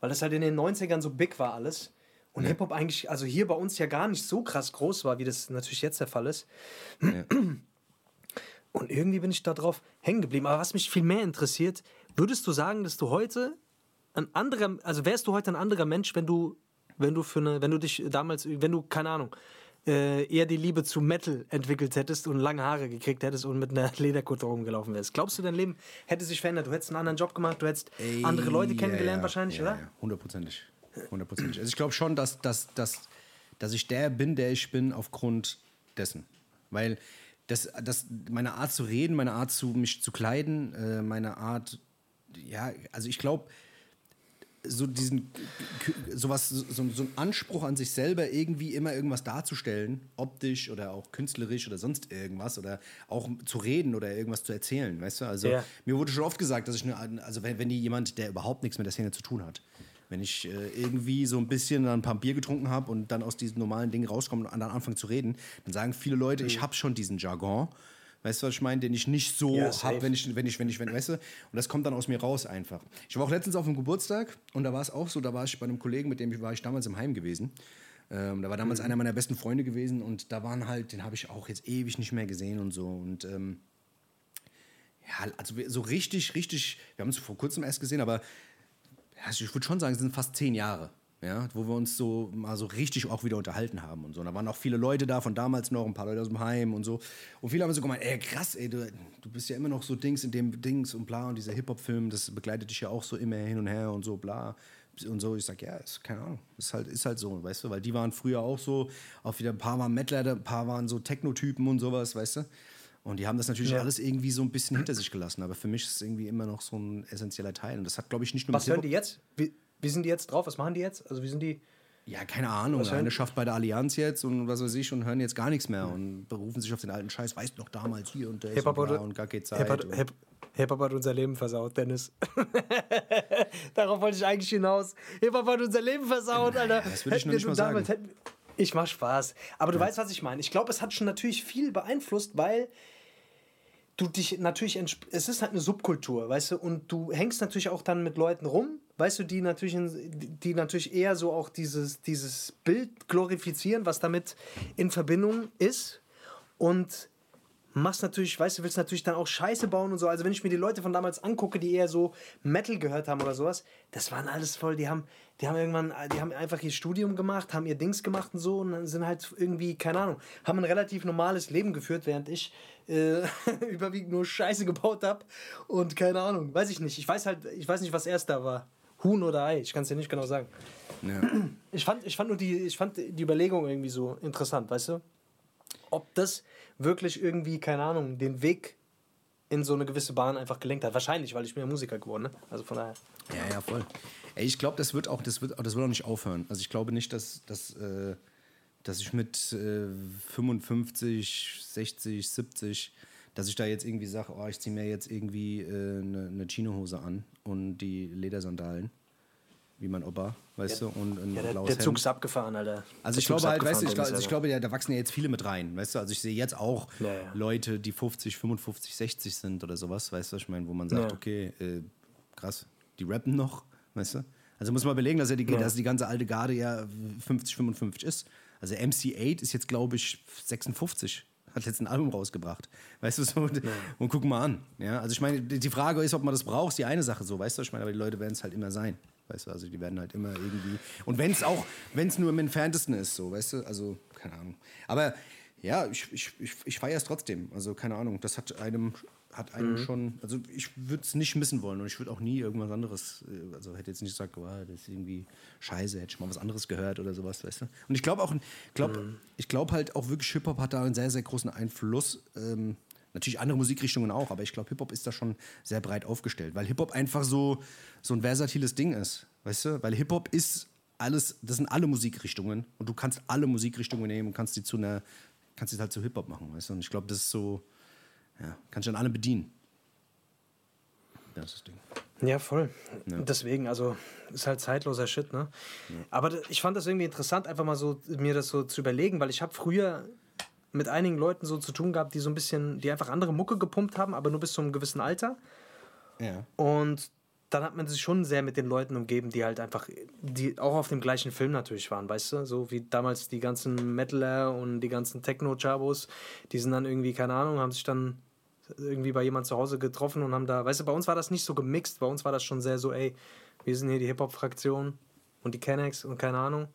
Weil das halt in den 90ern so big war alles. Und Hip-Hop eigentlich, also hier bei uns ja gar nicht so krass groß war, wie das natürlich jetzt der Fall ist. Und irgendwie bin ich da drauf hängen geblieben. Aber was mich viel mehr interessiert, würdest du sagen, dass du heute ein anderer, also wärst du heute ein anderer Mensch, wenn du, wenn du für eine, wenn du dich damals, wenn du, keine Ahnung, äh, eher die Liebe zu Metal entwickelt hättest und lange Haare gekriegt hättest und mit einer Lederkutte rumgelaufen wärst. Glaubst du, dein Leben hätte sich verändert? Du hättest einen anderen Job gemacht, du hättest andere Leute kennengelernt wahrscheinlich, ja, oder? Hundertprozentig. Hundertprozentig. Also ich glaube schon, dass, dass, dass, dass ich der bin, der ich bin, aufgrund dessen. Weil das, das, meine Art zu reden, meine Art zu mich zu kleiden, äh, meine Art, ja, also ich glaube, so diesen sowas so, so ein Anspruch an sich selber irgendwie immer irgendwas darzustellen, optisch oder auch künstlerisch oder sonst irgendwas oder auch zu reden oder irgendwas zu erzählen, weißt du? Also Ja. mir wurde schon oft gesagt, dass ich eine, also wenn, wenn jemand, der überhaupt nichts mit der Szene zu tun hat, wenn ich äh, irgendwie so ein bisschen dann ein paar Bier getrunken habe und dann aus diesem normalen Ding rauskomme und dann anfange zu reden, dann sagen viele Leute, ich habe schon diesen Jargon. Weißt du, was ich meine, den ich nicht so Ja, habe, wenn ich, wenn ich, wenn ich, wenn, weißt du, und das kommt dann aus mir raus einfach. Ich war auch letztens auf einem Geburtstag und da war es auch so, da war ich bei einem Kollegen, mit dem ich war ich damals im Heim gewesen. Ähm, da war damals einer meiner besten Freunde gewesen und da waren halt, den habe ich auch jetzt ewig nicht mehr gesehen und so. Und ähm, ja, also so richtig, richtig, wir haben uns vor kurzem erst gesehen, aber also ich würde schon sagen, es sind fast zehn Jahre, ja, wo wir uns so mal so richtig auch wieder unterhalten haben und so. Und da waren auch viele Leute da von damals noch, ein paar Leute aus dem Heim und so. Und viele haben so gemeint, ey, krass, ey, du, du bist ja immer noch so Dings in dem Dings und bla und dieser Hip-Hop-Film, das begleitet dich ja auch so immer hin und her und so, bla. Und so, ich sag, ja, ist, keine Ahnung, ist halt, ist halt so, weißt du, weil die waren früher auch so, auch wieder ein paar waren Mettler, ein paar waren so Technotypen und sowas, weißt du. Und die haben das natürlich Ja. alles irgendwie so ein bisschen hinter sich gelassen. Aber für mich ist es irgendwie immer noch so ein essentieller Teil. Und das hat, glaube ich, nicht nur Was hören die jetzt? Wie, wie sind die jetzt drauf? Was machen die jetzt? Also wie sind die? Ja, keine Ahnung. Was Eine schafft bei der Allianz jetzt und was weiß ich und hören jetzt gar nichts mehr und berufen sich auf den alten Scheiß. Weißt du noch damals hier und der Hip-Hop und, bla hat- und gar keine Zeit. Hip-Hop und- Hip Hip hat unser Leben versaut, Dennis. Darauf wollte ich eigentlich hinaus. Hip-Hop hat unser Leben versaut, Alter. das würde ich Hätten nicht mal damals- sagen. hätten- Ich mach Spaß. Aber du weißt, was ich meine. Ich glaube, es hat schon natürlich viel beeinflusst, weil du dich natürlich, es ist halt eine Subkultur, weißt du, und du hängst natürlich auch dann mit Leuten rum, weißt du, die natürlich, die natürlich eher so auch dieses, dieses Bild glorifizieren, was damit in Verbindung ist und machst natürlich, weißt du, willst natürlich dann auch Scheiße bauen und so. Also wenn ich mir die Leute von damals angucke, die eher so Metal gehört haben oder sowas, das waren alles voll, die haben, die haben irgendwann, die haben einfach ihr Studium gemacht, haben ihr Dings gemacht und so und dann sind halt irgendwie, keine Ahnung, haben ein relativ normales Leben geführt, während ich äh, überwiegend nur Scheiße gebaut habe und keine Ahnung, weiß ich nicht. Ich weiß halt, ich weiß nicht, was erst da war. Huhn oder Ei, ich kann es dir nicht genau sagen. Ja. Ich fand, ich fand nur die, ich fand die Überlegung irgendwie so interessant, weißt du? Ob das wirklich irgendwie, keine Ahnung, den Weg in so eine gewisse Bahn einfach gelenkt hat. Wahrscheinlich, weil ich bin ja Musiker geworden, ne? Also von daher. Ja, ja, voll. Ey, ich glaube, das wird auch, das wird, das wird auch nicht aufhören. Also ich glaube nicht, dass, dass, äh, dass ich mit äh, 55, 60, 70, dass ich da jetzt irgendwie sage, oh, ich ziehe mir jetzt irgendwie äh, eine, eine Chinohose an und die Ledersandalen, wie mein Opa, weißt du, und ein Ja, der, blaues der Zug ist abgefahren, Alter. Also Der ich glaube halt, weißt du, ich, glaub, also ich glaube, ja, da wachsen ja jetzt viele mit rein, weißt du, also ich sehe jetzt auch Ja, ja. Leute, die 50, 55, 60 sind oder sowas, weißt du, was ich meine, wo man sagt, Ja. okay, äh, krass, die rappen noch, weißt du? Also muss man überlegen, dass ja die, Ja. dass die ganze alte Garde ja 50, 55 ist. Also MC8 ist jetzt, glaube ich, 56. Hat jetzt ein Album rausgebracht. Weißt du, so, und, und guck mal an. Ja, also ich meine, die die Frage ist, ob man das braucht, ist die eine Sache so, weißt du, ich meine, aber die Leute werden es halt immer sein. Weißt du, also die werden halt immer irgendwie. Und wenn es auch, wenn es nur im Entferntesten ist, so, weißt du, also, keine Ahnung. Aber ja, ich, ich, ich, ich feiere es trotzdem. Also, keine Ahnung, das hat einem, hat einem schon, also ich würde es nicht missen wollen und ich würde auch nie irgendwas anderes, äh, also hätte jetzt nicht gesagt, oh, das ist irgendwie scheiße, hätte ich mal was anderes gehört oder sowas, weißt du. Und ich glaube auch, glaub, ich glaube halt auch wirklich, Hip-Hop hat da einen sehr, sehr großen Einfluss. Ähm, Natürlich andere Musikrichtungen auch, aber ich glaube, Hip-Hop ist da schon sehr breit aufgestellt, weil Hip-Hop einfach so, so ein versatiles Ding ist, weißt du? Weil Hip-Hop ist alles, das sind alle Musikrichtungen und du kannst alle Musikrichtungen nehmen und kannst die zu einer, kannst die halt zu Hip-Hop machen, weißt du? Und ich glaube, das ist so, ja, kannst du an alle bedienen. Das ist das Ding. Ja, voll. Deswegen, also ist halt zeitloser Shit, ne? Aber d- ich fand das irgendwie interessant, einfach mal so mir das so zu überlegen, weil ich habe früher mit einigen Leuten so zu tun gehabt, die so ein bisschen, die einfach andere Mucke gepumpt haben, aber nur bis zu einem gewissen Alter. Ja. Und dann hat man sich schon sehr mit den Leuten umgeben, die halt einfach, die auch auf dem gleichen Film natürlich waren, weißt du? So wie damals die ganzen Metaler und die ganzen Techno-Chabos, die sind dann irgendwie, keine Ahnung, haben sich dann irgendwie bei jemand zu Hause getroffen und haben da, weißt du, bei uns war das nicht so gemixt, bei uns war das schon sehr so, ey, wir sind hier die Hip-Hop-Fraktion und die Kennex und keine Ahnung.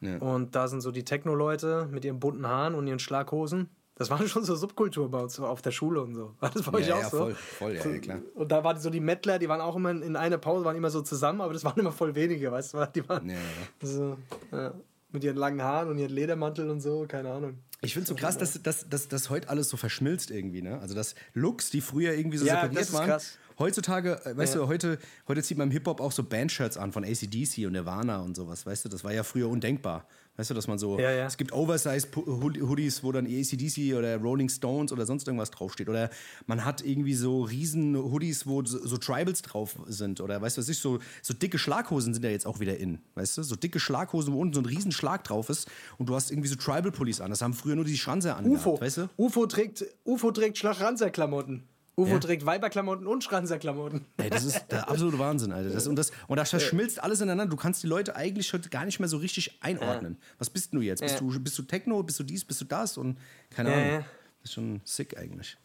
Ja. Und da sind so die Techno-Leute mit ihren bunten Haaren und ihren Schlaghosen. Das war schon so Subkultur bei uns auf der Schule und so. War das bei euch Ja, auch ja, so? voll, voll, ja, klar. Und da waren so die Mettler, die waren auch immer in einer Pause, waren immer so zusammen, aber das waren immer voll wenige, weißt du? Die waren Ja, so, ja, mit ihren langen Haaren und ihren Ledermantel und so, keine Ahnung. Ich finde es so krass, dass, dass, dass, dass heute alles so verschmilzt irgendwie, ne? Also dass Looks, die früher irgendwie so Ja, separiert waren, krass. heutzutage, äh, weißt Ja. du, heute, heute zieht man im Hip-Hop auch so Bandshirts an von ACDC und Nirvana und sowas, weißt du? Das war ja früher undenkbar. Weißt du, dass man so, Ja, ja. es gibt Oversize-Hoodies, wo dann ACDC oder Rolling Stones oder sonst irgendwas draufsteht. Oder man hat irgendwie so riesen Hoodies, wo so, so Tribals drauf sind. Oder weißt du, was ich, so, so dicke Schlaghosen sind ja jetzt auch wieder in. Weißt du, so dicke Schlaghosen, wo unten so ein riesen Schlag drauf ist und du hast irgendwie so Tribal-Pullis an. Das haben früher nur die Schranzer an. UFO. weißt du? UFO trägt, UFO trägt Schranzerklamotten. UFO Ja. trägt Weiberklamotten und Schranzerklamotten. Ey, das ist der absolute Wahnsinn, Alter. Das, und, das, und das verschmilzt alles ineinander. Du kannst die Leute eigentlich heute gar nicht mehr so richtig einordnen. Was bist du jetzt? Bist, Ja. du, bist du Techno? Bist du dies? Bist du das? Und keine Ja, Ahnung. ja. Das ist schon sick eigentlich.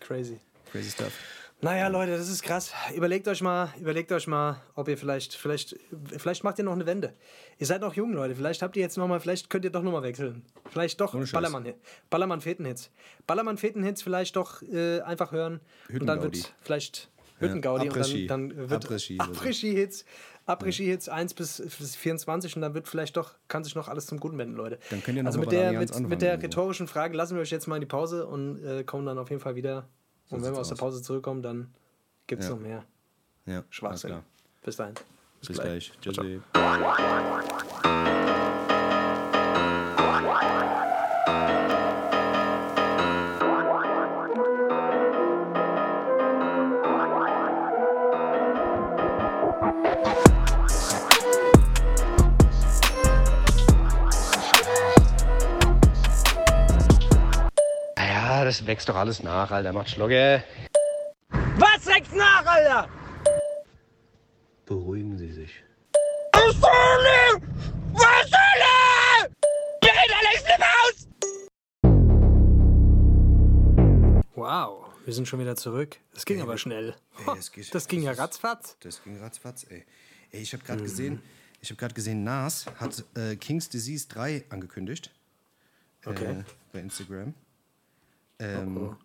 Crazy. Crazy stuff. Naja, Leute, das ist krass. Überlegt euch mal, überlegt euch mal, ob ihr vielleicht, vielleicht, vielleicht macht ihr noch eine Wende. Ihr seid noch jung, Leute. Vielleicht habt ihr jetzt noch mal, vielleicht könnt ihr doch noch mal wechseln. Vielleicht doch Ohne Scheiß. Ballermann, Ballermann Fetenhits. Ballermann Fetenhits vielleicht doch äh, einfach hören und dann wird vielleicht Hüttengaudi und Après-Ski. dann, dann wird. Après-Ski-Hits, Après-Ski-Hits 1 bis, bis 24 und dann wird vielleicht doch, kann sich noch alles zum Guten wenden, Leute. Dann könnt ihr noch also mal mit der mit, mit der rhetorischen Frage lassen wir euch jetzt mal in die Pause und äh, kommen dann auf jeden Fall wieder. Und wenn wir aus der aus. Pause zurückkommen, dann gibt es Ja. noch mehr Ja, Schwachsinn. Bis dahin. Bis gleich. Ciao, ciao. Tschüssi. Das wächst doch alles nach, Alter. Macht Schlogge. Was wächst nach, Alter? Beruhigen Sie sich. Was soll Was soll reden alle schlimm aus! Wow, wir sind schon wieder zurück. Das ging aber schnell. Ey, es geht- das ging ja das ist- ratzfatz. Das ging ratzfatz, ey. Ey, ich habe gerade gesehen, ich habe gerade gesehen, Nas hat äh, King's Disease 3 angekündigt. Okay. Äh, bei Instagram. Ähm, Oh, oh.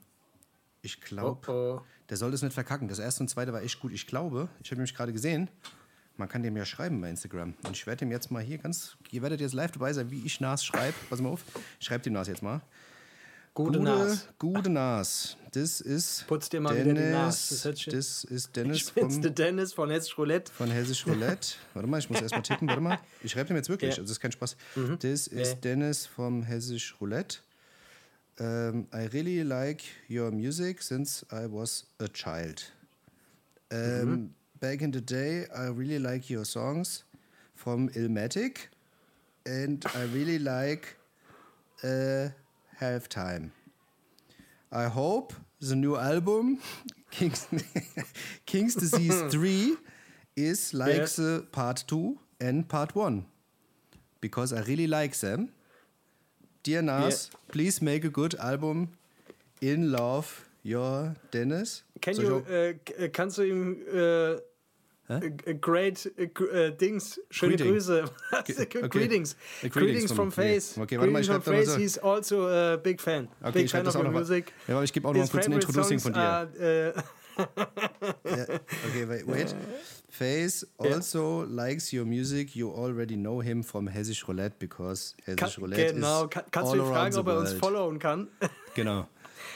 Ich glaube, Oh, oh. der soll das nicht verkacken. Das erste und zweite war echt gut. Ich glaube, ich habe nämlich gerade gesehen, man kann dem ja schreiben bei Instagram. Und ich werde dem jetzt mal hier ganz, ihr werdet jetzt live dabei sein, wie ich Nas schreibe. Pass mal auf, ich schreibe dem Nas jetzt mal. Gute Nas. Gute Nas. das ist Putz dir mal wieder die Dennis, Nase. Das sich- das ist Dennis vom, Dennis von Hessisch Roulette. von Hessisch Roulette. Warte mal, ich muss erstmal tippen. Warte mal. Ich schreibe dem jetzt wirklich, Ja. Mhm. also das ist kein Spaß. Das ist Nee. Dennis vom Hessisch Roulette. Um, I really like your music since I was a child. Um, Mhm. Back in the day, I really like your songs from Ilmatic. And I really like uh, Halftime. I hope the new album, King's, King's Disease 3, is like Yes. the part 2 and part 1. Because I really like them. Dear Nas, please make a good album. In love, your Dennis. Can ich you, äh, äh, kannst du ihm äh, äh, great äh, gr- äh, Dings, schöne Greeting. Grüße. okay. greetings. Greetings, from- from. Face. Okay, warte mal, ich from Face. so. He's also a big fan. Okay, big ich fan of auch your music. Ja, aber ich gebe auch noch mal kurz ein Introducing von dir. are, Yeah, okay, wait, wait. Face also likes your music. You already know him from Hessisch Roulette because Hessisch kann, Roulette genau, is kann, kannst du ihn fragen, ob er uns followen kann? Genau.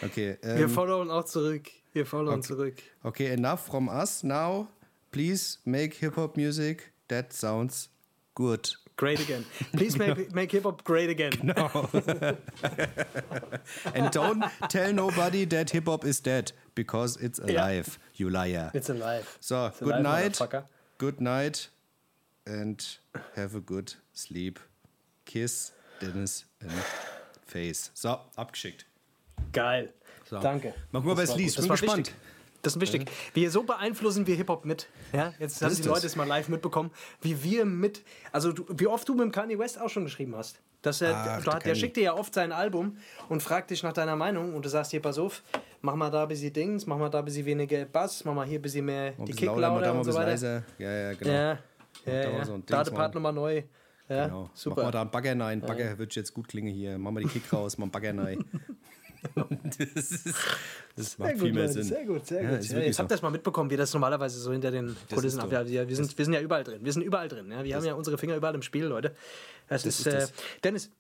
Okay. Wir ähm, followen auch zurück. Wir followen zurück. okay, enough from us now. Please make hip hop music. That sounds good. Great again. Please make, make hip hop great again. And don't tell nobody that hip hop is dead because it's alive, you liar. It's alive. So, It's good alive, night. Good night. And have a good sleep. Kiss Dennis in face. So, abgeschickt. Geil. So. Danke. Mal gucken, er Das es liest. Das Bin war gespannt. wichtig. Das ist wichtig. Wir so beeinflussen wir Hip-Hop mit. Ja, jetzt haben ist die das. Leute es mal live mitbekommen, wie wir mit. Also, du, wie oft du mit dem Kanye West auch schon geschrieben hast. Dass er, Ach, du, der schickt dir ja oft sein Album und fragt dich nach deiner Meinung und du sagst hier, pass auf, mach mal da ein bisschen Dings, mach mal da ein bisschen weniger Bass, mach mal hier ein bisschen mehr die Kick lauter, da und so weiter. leiser. Ja, ja, genau. Ja, da ja, ja. so ein Dings da der Part nochmal neu. Ja, Genau. super. Mach mal da einen Bagger rein. Bagger wird jetzt gut klingen hier. Mach mal die Kick raus, mal einen Bagger rein. das, ist, das macht Sehr viel gut, mehr Leute, Sinn. sehr gut, sehr Ja, gut. ist Ja, jetzt habt ihr das mal mitbekommen, wie das normalerweise so hinter den Kulissen ist abläuft. Ja, wir, sind, wir sind ja überall drin. Wir sind überall drin. Ja. Wir haben ja unsere Finger überall im Spiel, Leute. Das, ist, ist äh, das. Dennis,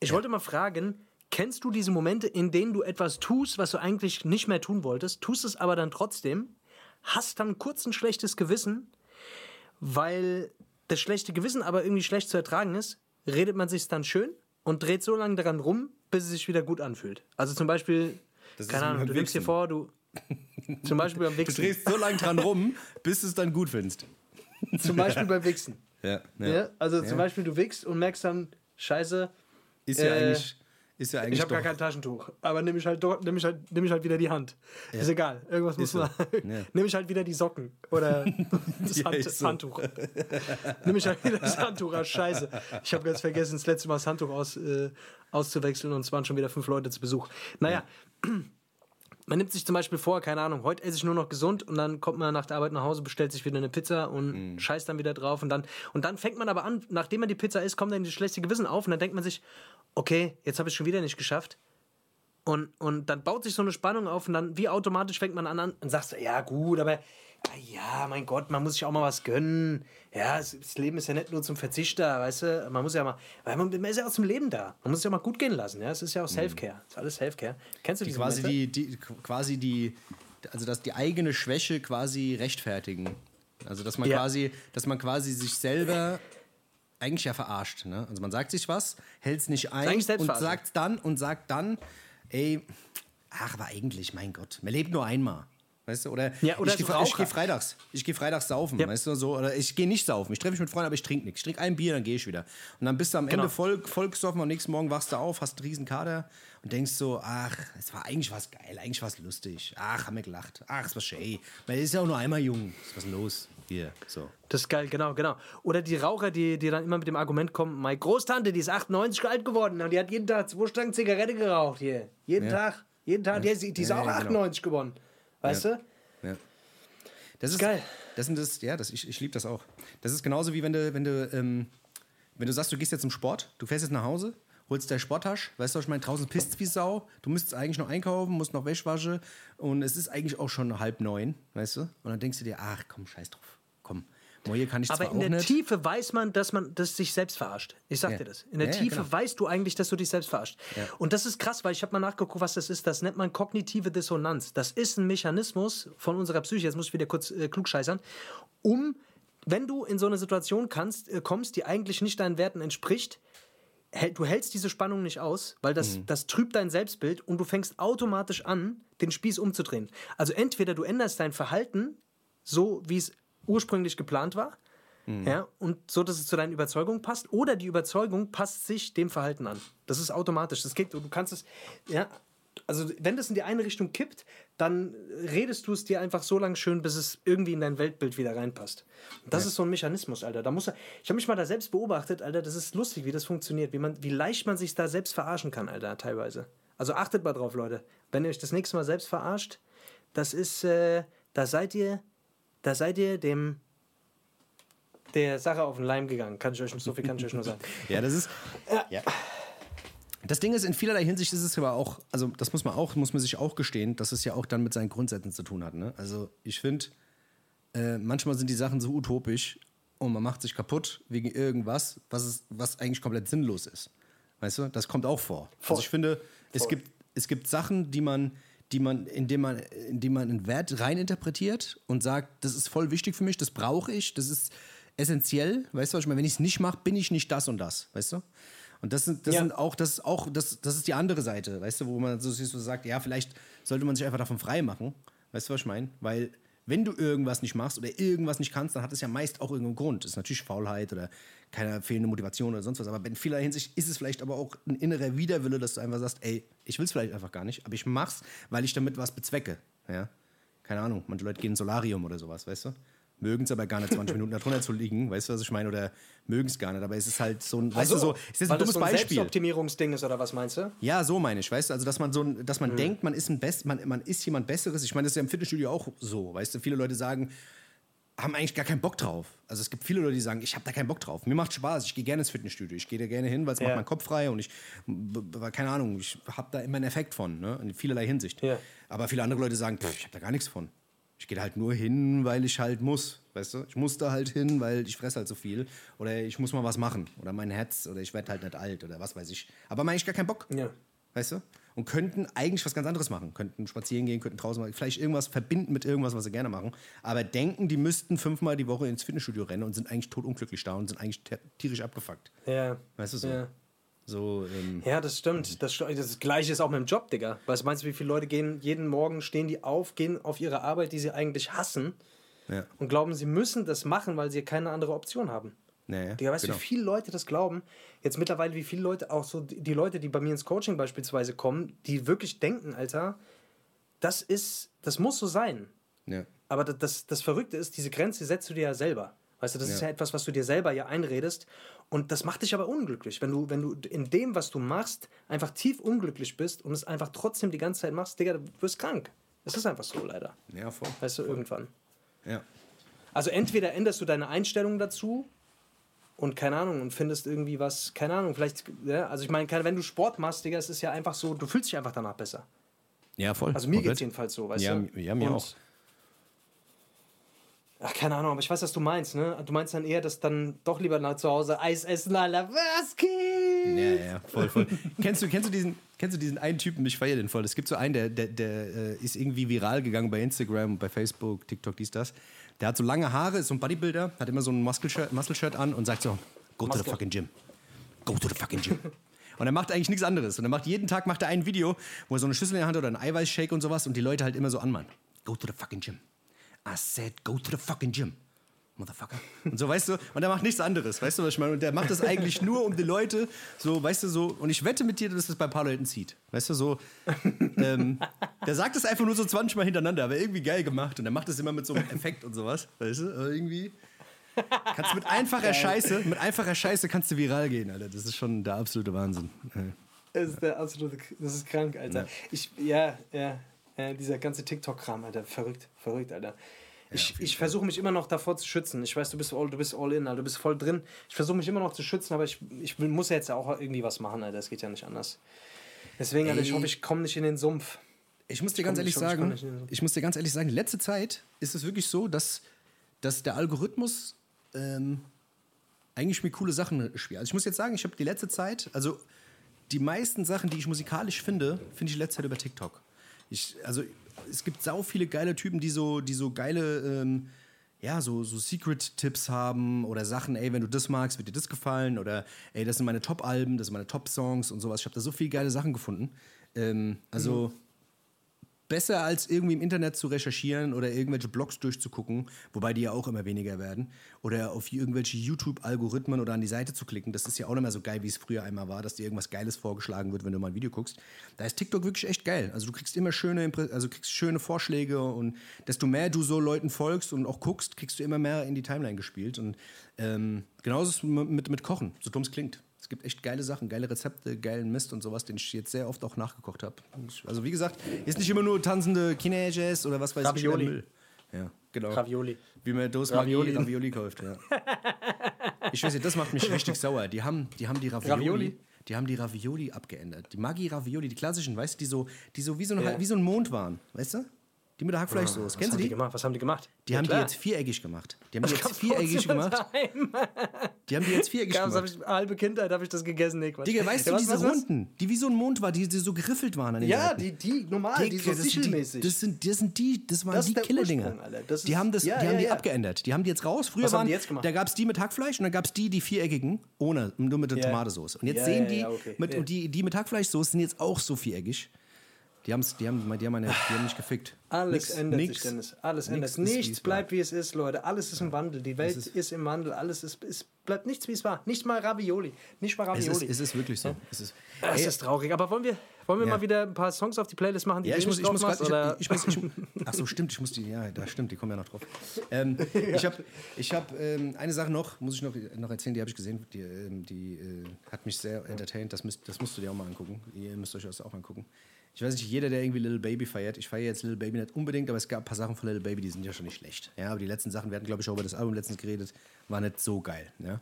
ich wollte mal fragen, kennst du diese Momente, in denen du etwas tust, was du eigentlich nicht mehr tun wolltest, tust es aber dann trotzdem, hast dann kurz ein schlechtes Gewissen, weil das schlechte Gewissen aber irgendwie schlecht zu ertragen ist, redet man sich dann schön und dreht so lange daran rum, bis es sich wieder gut anfühlt. Also zum Beispiel, Das keine Ahnung, du nimmst dir vor, du zum Beispiel beim Du Wichsen. drehst so lange dran rum, bis du es dann gut findest. Zum Beispiel beim Wichsen. Ja, Ja. Also zum Beispiel du wichst und merkst dann, scheiße, Ist ja Äh, eigentlich. Ist ja eigentlich ich habe gar kein Taschentuch. Aber nehme ich, halt, doch- nehm ich, halt, nehm ich halt wieder die Hand. Ist egal. Irgendwas muss so. man. Ja. Nehme ich halt wieder die Socken. Oder das, Ja, Hand, das so. Handtuch. Nehme ich halt wieder das Handtuch. Ah, scheiße. Ich habe ganz vergessen, das letzte Mal das Handtuch aus, äh, auszuwechseln und es waren schon wieder fünf Leute zu Besuch. Naja. Man nimmt sich zum Beispiel vor, keine Ahnung, heute esse ich nur noch gesund und dann kommt man nach der Arbeit nach Hause, bestellt sich wieder eine Pizza und scheißt dann wieder drauf und dann, und dann fängt man aber an, nachdem man die Pizza isst, kommt dann das schlechte Gewissen auf und dann denkt man sich, okay, jetzt habe ich es schon wieder nicht geschafft. Und, und dann baut sich so eine Spannung auf und dann wie automatisch fängt man an, an und sagst, ja gut, aber ja, mein Gott, man muss sich auch mal was gönnen. Ja, das Leben ist ja nicht nur zum Verzichter, weißt du, man muss ja mal, weil man, man ist ja auch zum Leben da. Man muss es ja mal gut gehen lassen, ja, es ist ja auch Self-Care, es ist alles Self-Care. Kennst du die diese quasi Momente? die, die quasi die also dass die eigene Schwäche quasi rechtfertigen. Also dass man Ja. quasi dass man quasi sich selber eigentlich ja verarscht, ne? Also man sagt sich was, hält es nicht ein und sagt dann und sagt dann, ey, ach, aber eigentlich, mein Gott, man lebt nur einmal. Weißt du, oder, Ja, oder ich gehe geh freitags, ich gehe freitags saufen, Ja. weißt du, so, oder ich gehe nicht saufen, ich treffe mich mit Freunden, aber ich trinke nichts. Ich trinke ein Bier, dann gehe ich wieder. Und dann bist du am Genau. Ende voll, voll gesoffen, am nächsten Morgen wachst du auf, hast einen riesen Kader und denkst so, ach, es war eigentlich was geil, eigentlich was lustig. Ach, haben wir gelacht. Ach, es war schön. Man ist ja auch nur einmal jung. Was ist denn los? Hier, so. Das ist geil, genau, genau. Oder die Raucher, die, die dann immer mit dem Argument kommen, meine Großtante, die ist 98 alt geworden und die hat jeden Tag zwei Stangen Zigarette geraucht hier. Jeden Ja. Tag, jeden Tag, die, ist- die ist Ja, auch ja, genau. 98 geworden. Weißt Ja. du? Ja. Das ist Geil. Das sind das, ja, das, ich, ich liebe das auch. Das ist genauso wie wenn du, wenn du, ähm, wenn du sagst, du gehst jetzt zum Sport, du fährst jetzt nach Hause, holst deine Sporttasche, weißt du, was ich meine, draußen pisst wie Sau, du müsstest eigentlich noch einkaufen, musst noch Wäsche waschen und es ist eigentlich auch schon halb neun, weißt du? Und dann denkst du dir, ach komm, scheiß drauf, komm, Moje kann ich Aber zwar in der nicht. Tiefe weiß man, dass man das sich selbst verarscht. Ich sag Ja. dir das. In der Ja, Tiefe genau. weißt du eigentlich, dass du dich selbst verarscht. Und das ist krass, weil ich habe mal nachgeguckt, was das ist. Das nennt man kognitive Dissonanz. Das ist ein Mechanismus von unserer Psyche. Jetzt muss ich wieder kurz äh, klugscheißern, um, wenn du in so eine Situation kannst, äh, kommst, die eigentlich nicht deinen Werten entspricht, du hältst diese Spannung nicht aus, weil das, Mhm. das trübt dein Selbstbild und du fängst automatisch an, den Spieß umzudrehen. Also entweder du änderst dein Verhalten so, wie es ursprünglich geplant war, Mhm. ja, und so, dass es zu deinen Überzeugungen passt, oder die Überzeugung passt sich dem Verhalten an. Das ist automatisch. Das geht, du kannst es, ja, also wenn das in die eine Richtung kippt, dann redest du es dir einfach so lange schön, bis es irgendwie in dein Weltbild wieder reinpasst. Und das ist so ein Mechanismus, Alter. Da muss er, ich habe mich mal da selbst beobachtet, Alter. Das ist lustig, wie das funktioniert, wie man, wie leicht man sich da selbst verarschen kann, Alter, teilweise. Also achtet mal drauf, Leute. Wenn ihr euch das nächste Mal selbst verarscht, das ist, äh, da seid ihr, da seid ihr dem der Sache auf den Leim gegangen. Kann ich euch so viel kann ich euch nur sagen. Ja, das ist. Ja. Das Ding ist, in vielerlei Hinsicht ist es aber auch, also das muss man auch, muss man sich auch gestehen, dass es ja auch dann mit seinen Grundsätzen zu tun hat. Ne? Also ich finde, äh, manchmal sind die Sachen so utopisch und man macht sich kaputt wegen irgendwas, was, es, was eigentlich komplett sinnlos ist. Weißt du, das kommt auch vor. Voll. Also ich finde, es gibt, es gibt Sachen, die man, die man, indem man, indem man einen Wert reininterpretiert und sagt, das ist voll wichtig für mich, das brauche ich, das ist essentiell, weißt du, was ich meine, wenn ich es nicht mache, bin ich nicht das und das, weißt du? Und das sind, das Ja. sind auch, das ist auch, das, das ist die andere Seite, weißt du, wo man so, so sagt, ja, vielleicht sollte man sich einfach davon frei machen. Weißt du, was ich meine? Weil, wenn du irgendwas nicht machst oder irgendwas nicht kannst, dann hat es ja meist auch irgendeinen Grund. Das ist natürlich Faulheit oder keine fehlende Motivation oder sonst was. Aber in vieler Hinsicht ist es vielleicht aber auch ein innerer Widerwille, dass du einfach sagst, ey, ich will es vielleicht einfach gar nicht, aber ich mach's, weil ich damit was bezwecke. Ja? Keine Ahnung, manche Leute gehen ins Solarium oder sowas, weißt du? Mögen es aber gar nicht 20 Minuten da drunter zu liegen, weißt du, was ich meine? Oder mögen es gar nicht. Aber es ist halt so ein, weißt du, so, es ist ein dummes das so ein Beispiel. Selbstoptimierungsding ist, oder was meinst du? Ja, so meine ich, weißt du, also dass man so, ein- dass man denkt, man ist ein Best, man, man ist jemand Besseres. Ich meine, das ist ja im Fitnessstudio auch so, weißt du, viele Leute sagen, haben eigentlich gar keinen Bock drauf. Also es gibt viele Leute, die sagen, ich habe da keinen Bock drauf. Mir macht Spaß, ich gehe gerne ins Fitnessstudio, ich gehe da gerne hin, weil es Ja. macht meinen Kopf frei und ich, keine Ahnung, ich habe da immer einen Effekt von, ne? in vielerlei Hinsicht. Ja. Aber viele andere Leute sagen, pff, ich habe da gar nichts von. Ich gehe halt nur hin, weil ich halt muss, weißt du? Ich muss da halt hin, weil ich fresse halt so viel. Oder ich muss mal was machen. Oder mein Herz, oder ich werde halt nicht alt, oder was weiß ich. Aber eigentlich gar keinen Bock. Ja. Weißt du? Und könnten eigentlich was ganz anderes machen. Könnten spazieren gehen, könnten draußen mal, vielleicht irgendwas verbinden mit irgendwas, was sie gerne machen. Aber denken, die müssten fünfmal die Woche ins Fitnessstudio rennen und sind eigentlich totunglücklich da und sind eigentlich tierisch abgefuckt. Ja. Weißt du so? Ja. So, ähm, Ja, das stimmt. Das, st- das Gleiche ist auch mit dem Job, Digga. Weißt du, meinst du, wie viele Leute gehen jeden Morgen, stehen die auf, gehen auf ihre Arbeit, die sie eigentlich hassen ja. und glauben, sie müssen das machen, weil sie keine andere Option haben. Naja, Digga, weißt du, genau. wie viele Leute das glauben? Jetzt mittlerweile, wie viele Leute, auch so die Leute, die bei mir ins Coaching beispielsweise kommen, die wirklich denken, Alter, das ist, das muss so sein. Ja. Aber das, das, das Verrückte ist, diese Grenze setzt du dir ja selber. Weißt du, das ist Ja. ja etwas, was du dir selber ja einredest. Und das macht dich aber unglücklich. Wenn du, wenn du in dem, was du machst, einfach tief unglücklich bist und es einfach trotzdem die ganze Zeit machst, Digga, du wirst krank. Es ist einfach so, leider. ja, voll. Weißt du, irgendwann. Ja. Also entweder änderst du deine Einstellung dazu und keine Ahnung und findest irgendwie was, keine Ahnung, vielleicht, ja, also ich meine, wenn du Sport machst, Digga, es ist ja einfach so, du fühlst dich einfach danach besser. ja, voll. Also mir geht es jedenfalls so, weißt Ja, du? ja, mir Und- auch. Ach, keine Ahnung, aber ich weiß, was du meinst, ne? Du meinst dann eher, dass dann doch lieber nach zu Hause Eis essen, Alter. Was geht? Ja, ja, voll, voll. kennst, du, kennst, du diesen, kennst du diesen einen Typen, ich feiere den voll. Es gibt so einen, der, der, der äh, ist irgendwie viral gegangen bei Instagram, bei Facebook, TikTok, dies, das. Der hat so lange Haare, ist so ein Bodybuilder, hat immer so ein Muscle-Shirt Muscle an und sagt so, go to the Muscle. fucking gym. Go to the fucking gym. Und er macht eigentlich nichts anderes. Und er macht jeden Tag macht er ein Video, wo er so eine Schüssel in der Hand hat oder einen Eiweißshake und sowas und die Leute halt immer so anmachen. Go to the fucking gym. I said, go to the fucking gym. Motherfucker. Und so, weißt du, und er macht nichts anderes, weißt du, was ich meine? Und der macht das eigentlich nur, um die Leute, so, weißt du, so, und ich wette mit dir, dass das bei ein paar Leuten zieht. Weißt du, so, ähm, der sagt das einfach nur so 20 Mal hintereinander, aber irgendwie geil gemacht. Und er macht das immer mit so einem Effekt und sowas, weißt du, aber irgendwie. Kannst mit einfacher Scheiße, mit einfacher Scheiße kannst du viral gehen, Alter. Das ist schon der absolute Wahnsinn. Das ist der absolute, das ist krank, Alter. Ich, ja, ja, ja, dieser ganze TikTok-Kram, Alter, verrückt, verrückt, Alter. Ich, ich versuche mich immer noch davor zu schützen. Ich weiß, du bist all, du bist all in, Alter, du bist voll drin. Ich versuche mich immer noch zu schützen, aber ich, ich muss ja jetzt auch irgendwie was machen, Alter. Das geht ja nicht anders. Deswegen, Alter, ich hoffe, ich komme nicht in den Sumpf. Ich muss dir Ich ganz ehrlich ich sagen, ich muss dir ganz ehrlich sagen, letzte Zeit ist es wirklich so, dass, dass der Algorithmus ähm, eigentlich mir coole Sachen spiele. Also ich muss jetzt sagen, ich habe die letzte Zeit, also die meisten Sachen, die ich musikalisch finde, finde ich in letzter Zeit über TikTok. Ich, also es gibt sau viele geile Typen, die so, die so geile, ähm, ja, so, so Secret-Tipps haben oder Sachen, ey, wenn du das magst, wird dir das gefallen oder ey, das sind meine Top-Alben, das sind meine Top-Songs und sowas. Ich habe da so viele geile Sachen gefunden. Ähm, also besser als irgendwie im Internet zu recherchieren oder irgendwelche Blogs durchzugucken, wobei die ja auch immer weniger werden, oder auf irgendwelche YouTube-Algorithmen oder an die Seite zu klicken. Das ist ja auch nicht mehr so geil, wie es früher einmal war, dass dir irgendwas Geiles vorgeschlagen wird, wenn du mal ein Video guckst. Da ist TikTok wirklich echt geil. Also du kriegst immer schöne, also kriegst schöne Vorschläge und desto mehr du so Leuten folgst und auch guckst, kriegst du immer mehr in die Timeline gespielt. Und ähm, genauso ist es mit, mit Kochen, so dumm es klingt. Es gibt echt geile Sachen, geile Rezepte, geilen Mist und sowas, den ich jetzt sehr oft auch nachgekocht habe. Also wie gesagt, ist nicht immer nur tanzende Teenagers oder was weiß Ravioli. ich. Müll. Ja, genau. Ravioli. Wie man Dose Ravioli. Ravioli, Ravioli kauft, ja. Ich weiß nicht, das macht mich richtig sauer. Die haben die, haben die Ravioli, Ravioli? die haben die Ravioli abgeändert. Die Maggi Ravioli, die klassischen, weißt du, die so, die so wie so ein, wie so ein Mond waren, weißt du? Die mit der Hackfleischsoße. Was Kennst haben du die die? gemacht? Was haben die gemacht? Die Ja, haben klar. die jetzt viereckig gemacht. Die haben die jetzt viereckig gemacht. Die haben die jetzt viereckig Gab's, gemacht. ich, halbe Kindheit habe ich das gegessen. Nee, Quatsch. Digga, weißt Ja, du, was, diese was, was? Runden, die wie so ein Mond war, die, die so geriffelt waren an den Ja, Seiten. die, die normal, die so die, sichelmäßig. das sind das sind die, das waren Das die Killerdinger. Die haben das, ja, die haben ja, die ja. abgeändert. Die haben die jetzt raus. Früher Was haben waren, die jetzt gemacht? da gab es die mit Hackfleisch und dann gab es die, die viereckigen, ohne, nur mit der Ja. Tomatensauce. Und jetzt Ja, sehen ja, ja, mit, Ja. die, die mit Hackfleischsoße sind jetzt auch so viereckig. Die, haben's, die, haben, die, haben eine, die haben mich gefickt. Alles Nix- ändert nix- sich, Dennis. Alles ändert. ist, es Nichts war. bleibt, wie es ist, Leute. Alles ist im Wandel. Die Welt ist, im Wandel. Alles ist, es bleibt nichts, wie es war. Nicht mal Ravioli. Nicht mal Es Ravioli. ist, es ist wirklich so. Es ist, das Ey, ist traurig. Aber wollen wir, wollen wir Ja. mal wieder ein paar Songs auf die Playlist machen, die Ja, ich muss, ich muss machst, gerade. oder? Ich, ich muss, ich, ach so, stimmt, ich muss die, ja, da stimmt, die kommen ja noch drauf. Ähm, Ich habe ich hab, ähm, eine Sache noch, muss ich noch, noch erzählen, die habe ich gesehen, die, ähm, die äh, hat mich sehr entertained, das, müsst, das musst du dir auch mal angucken. Ihr müsst euch das auch angucken. Ich weiß nicht, jeder, der irgendwie Little Baby feiert, ich feiere jetzt Little Baby nicht unbedingt, aber es gab ein paar Sachen von Little Baby, die sind ja schon nicht schlecht. Ja, aber die letzten Sachen, wir hatten, glaube ich, auch über das Album letztens geredet, waren nicht so geil. Ja.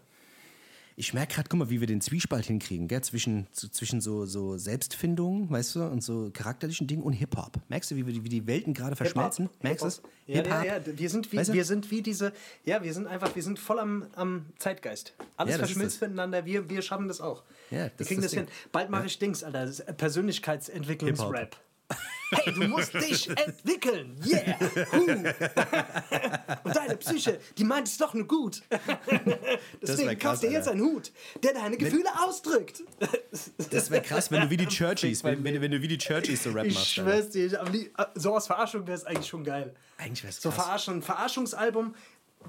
Ich merke gerade, guck mal, wie wir den Zwiespalt hinkriegen, gell? Zwischen, so, zwischen so, so Selbstfindung, weißt du, und so charakterlichen Dingen und Hip-Hop. Merkst du, wie, wir die- wie die Welten gerade verschmelzen? Merkst du es? Ja, ja, ja, wir sind wie, Weißt du? wir sind wie diese, ja, wir sind einfach, wir sind voll am, am Zeitgeist. Alles Ja, verschmilzt miteinander, wir, wir schaffen das auch. Ja, wir das kriegen ist das das hin. Bald mache ich Dings, Alter, Persönlichkeitsentwicklungsrap. Hey, du musst dich entwickeln. Yeah. Huh. Und deine Psyche, die meint es doch nur gut. Deswegen wär krass, kauf dir jetzt einen Hut, der deine Gefühle ausdrückt. Das wäre krass, wenn du wie die Churchies, wenn, wenn, du- wenn du wie die Churchies so Rap Ich machst. Alter. schwör's dir, ich- lieb- so aus Verarschung wäre es eigentlich schon geil. Eigentlich wär's So krass. Verarschung, ein Verarschungsalbum,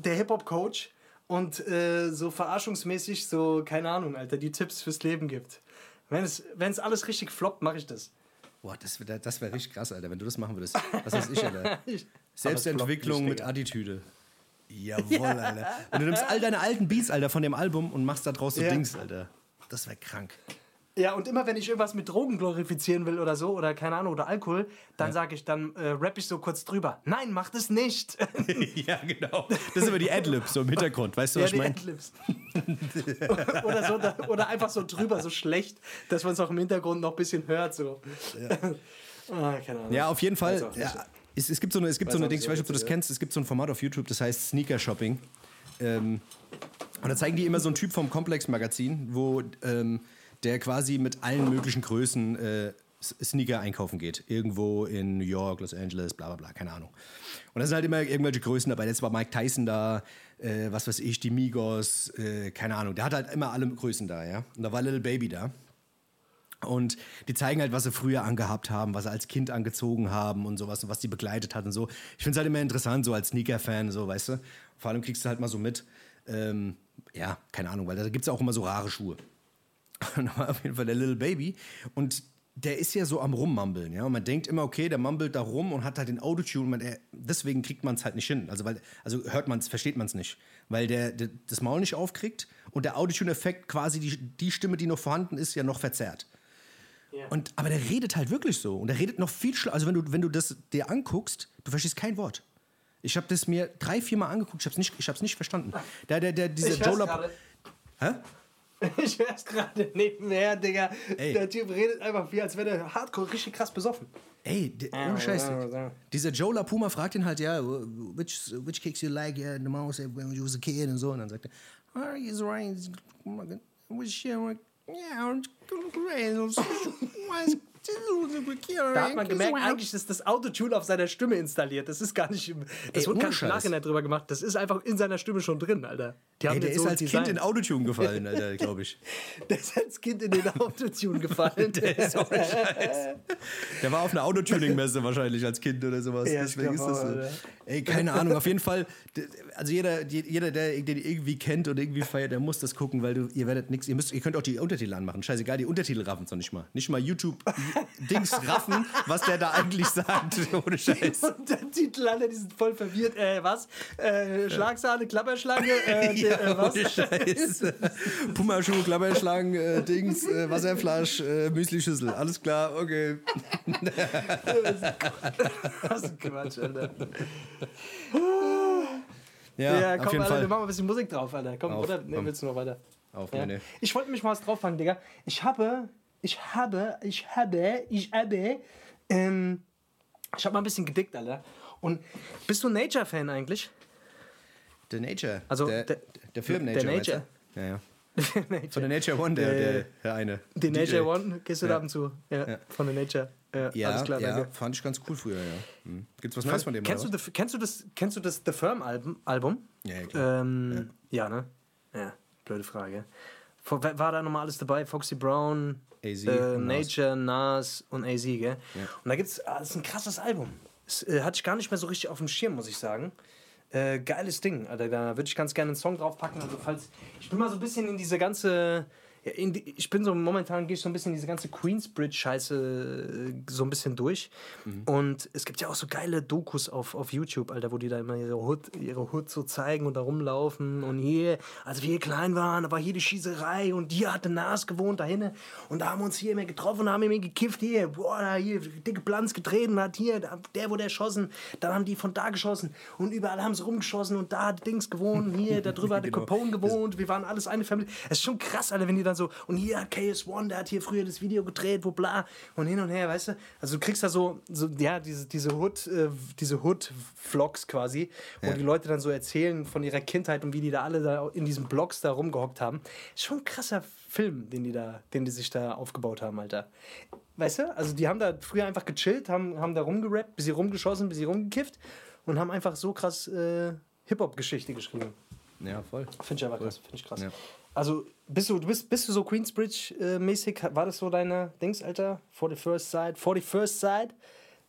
der Hip-Hop-Coach und äh, so verarschungsmäßig so, keine Ahnung, Alter, die Tipps fürs Leben gibt. Wenn es, wenn es alles richtig floppt, mache ich das. Boah, das wäre das wär richtig krass, Alter, wenn du das machen würdest. Was weiß ich, Alter. Selbstentwicklung mit. Attitüde. Jawohl, Alter. Und du nimmst all deine alten Beats, Alter, von dem Album und machst da draus so Ja. Dings, Alter. Das wäre krank. Ja, und immer wenn ich irgendwas mit Drogen glorifizieren will oder so, oder keine Ahnung, oder Alkohol, dann sage ich, dann äh, rapp ich so kurz drüber. Nein, mach das nicht. ja, genau. Das ist aber die Adlibs so im Hintergrund, weißt du, ja, was ich die meine? Adlibs. oder, so, da- oder einfach so drüber, so schlecht, dass man es auch im Hintergrund noch ein bisschen hört. So. ah, keine Ahnung. Ja, auf jeden Fall. Ja, es, es gibt so eine, es gibt Weiß so eine Ding, ich weiß nicht, ob du das ja. kennst, es gibt so ein Format auf YouTube, das heißt Sneaker Shopping. Ähm, und da zeigen die immer so einen Typ vom Komplex-Magazin, wo ähm, der quasi mit allen möglichen Größen äh, Sneaker einkaufen geht. Irgendwo in New York, Los Angeles, bla bla bla, keine Ahnung. Und da sind halt immer irgendwelche Größen dabei. Jetzt war Mike Tyson da, äh, was weiß ich, die Migos, äh, keine Ahnung. Der hat halt immer alle Größen da, ja. Und da war Little Baby da. Und die zeigen halt, was sie früher angehabt haben, was sie als Kind angezogen haben und sowas und was die begleitet hat und so. Ich finde es halt immer interessant, so als Sneaker-Fan, so, weißt du. Vor allem kriegst du halt mal so mit, ähm, ja, keine Ahnung, weil da gibt es auch immer so rare Schuhe. Und da war auf jeden Fall der Little Baby und der ist ja so am Rummambeln, ja. Und man denkt immer, okay, der mambelt da rum und hat halt den Autotune. Man, er, deswegen kriegt man es halt nicht hin. Also, weil, also hört man es, versteht man es nicht. Weil der, der das Maul nicht aufkriegt und der Autotune-Effekt quasi die, die Stimme, die noch vorhanden ist, ja noch verzerrt. Und, aber der redet halt wirklich so. Und der redet noch viel schlimmer. Also, wenn du, wenn du das dir anguckst, du verstehst kein Wort. Ich habe das mir drei, vier Mal angeguckt, ich habe es nicht, ich hab's nicht verstanden. Der, der, der, dieser Joe hör's La- gerade. Hä? Ich hör's gerade nebenher, Digga. Ey. Der Typ redet einfach wie, als wäre der hardcore richtig krass besoffen. Ey, ohne Scheiß. Dieser Joe LaPuma fragt ihn halt, ja, which, which kicks you like yeah, the most when you was a kid und so. Und dann sagt er, oh, he's right. Which, yeah, Da hat man gemerkt, eigentlich ist das Autotune auf seiner Stimme installiert. Das ist gar nicht. Das Ey, im Scheiß. Nachhinein drüber gemacht. Das ist einfach in seiner Stimme schon drin, Alter. Die haben Ey, der den ist so als Kind designt. in Autotune gefallen, Alter, glaube ich. Der ist als Kind in den Autotune gefallen. Der ist ohne Scheiß. Der war auf einer Autotuning-Messe wahrscheinlich als Kind oder sowas. Ja, Deswegen ist das auch, so. Ey, keine Ahnung, auf jeden Fall. Also jeder, die- jeder der den irgendwie kennt und irgendwie feiert, der muss das gucken, weil du, ihr werdet nichts, ihr müsst, ihr könnt auch die Untertitel anmachen. Scheißegal, die Untertitel raffen es noch nicht mal. Nicht mal YouTube-Dings raffen, was der da eigentlich sagt. Ohne Scheiß. Und der Titel, Alter, die sind voll verwirrt. Äh, was? Äh, Schlagsahne, Klapperschlange, äh, der, äh, was? Ohne Scheiß. Pumaschuh, Klapperschlangen, äh, Dings, äh, Wasserflasch, äh, Müslischüssel. Alles klar, okay. Was ein Quatsch, Alter. Ja, Ja, auf komm, jeden Alter, wir Fall. machen ein bisschen Musik drauf, Alter. Komm, Auf, oder? Nee, komm. willst du noch weiter? Auf, Ja. nee, nee. Ich wollte mich mal was drauf fangen, Digga. Ich habe, ich habe, ich habe, ich habe, ähm, ich habe mal ein bisschen gedickt, Alter. Und bist du ein Nature-Fan eigentlich? The Nature. Also, der, der- der, Film der Nature. du? Nature. Ja, ja. Von der Nature One, der, der, der eine. Den DJ. Nature One, gehst du da Ja. ab und zu? Ja, von der Nature. Ja, Ja, alles klar, ja, danke. fand ich ganz cool früher, ja. Hm. Gibt's was Neues von dem? Kennst oder du, kennst, du das, kennst du das The Firm Album? Album? Ja, ja, klar. Ähm, ja. ne? Ja, blöde Frage. War da nochmal alles dabei? Foxy Brown, AZ äh, und Nas. Nature, Nas und AZ, gell? Und da gibt's, ah, das ist ein krasses Album. Das äh, hatte ich gar nicht mehr so richtig auf dem Schirm, muss ich sagen. Äh, geiles Ding, Alter. Da würde ich ganz gerne einen Song draufpacken. Also falls ich bin mal so ein bisschen in diese ganze, ja, die, ich bin so momentan gehe ich so ein bisschen diese ganze Queensbridge-Scheiße äh, so ein bisschen durch. Und es gibt ja auch so geile Dokus auf, auf YouTube, Alter, wo die da immer ihre Hut, ihre Hut so zeigen und da rumlaufen. Und hier, als wir hier klein waren, da war hier die Schießerei und hier hatte Nas gewohnt da hinten. Und da haben wir uns hier immer getroffen haben immer gekifft. Hier, boah, da hier dicke Planz getreten hat, hier, da- der wurde erschossen. Dann haben die von da geschossen und überall haben sie rumgeschossen und da hat Dings gewohnt. Hier, da drüber hat der Genau. Capone gewohnt. Wir waren alles eine Familie. Es ist schon krass, Alter, wenn die dann so, und hier hat KS1, der hat hier früher das Video gedreht, wo bla, und hin und her, weißt du? Also du kriegst da so, so ja, diese, diese Hood, äh, diese Hood-Vlogs quasi, wo die Leute dann so erzählen von ihrer Kindheit und wie die da alle da in diesen Blogs da rumgehockt haben. Ist schon ein krasser Film, den die da, den die sich da aufgebaut haben, Alter. Weißt du? Also die haben da früher einfach gechillt, haben, haben da rumgerappt, bis sie rumgeschossen, bis sie rumgekifft und haben einfach so krass äh, Hip-Hop-Geschichte geschrieben. Ja, voll. Finde ich aber krass, finde ich krass. Ja. Also, bist du, du bist, bist du so Queensbridge-mäßig? War das so deine Dings, Alter? For the First Side? For the First Side?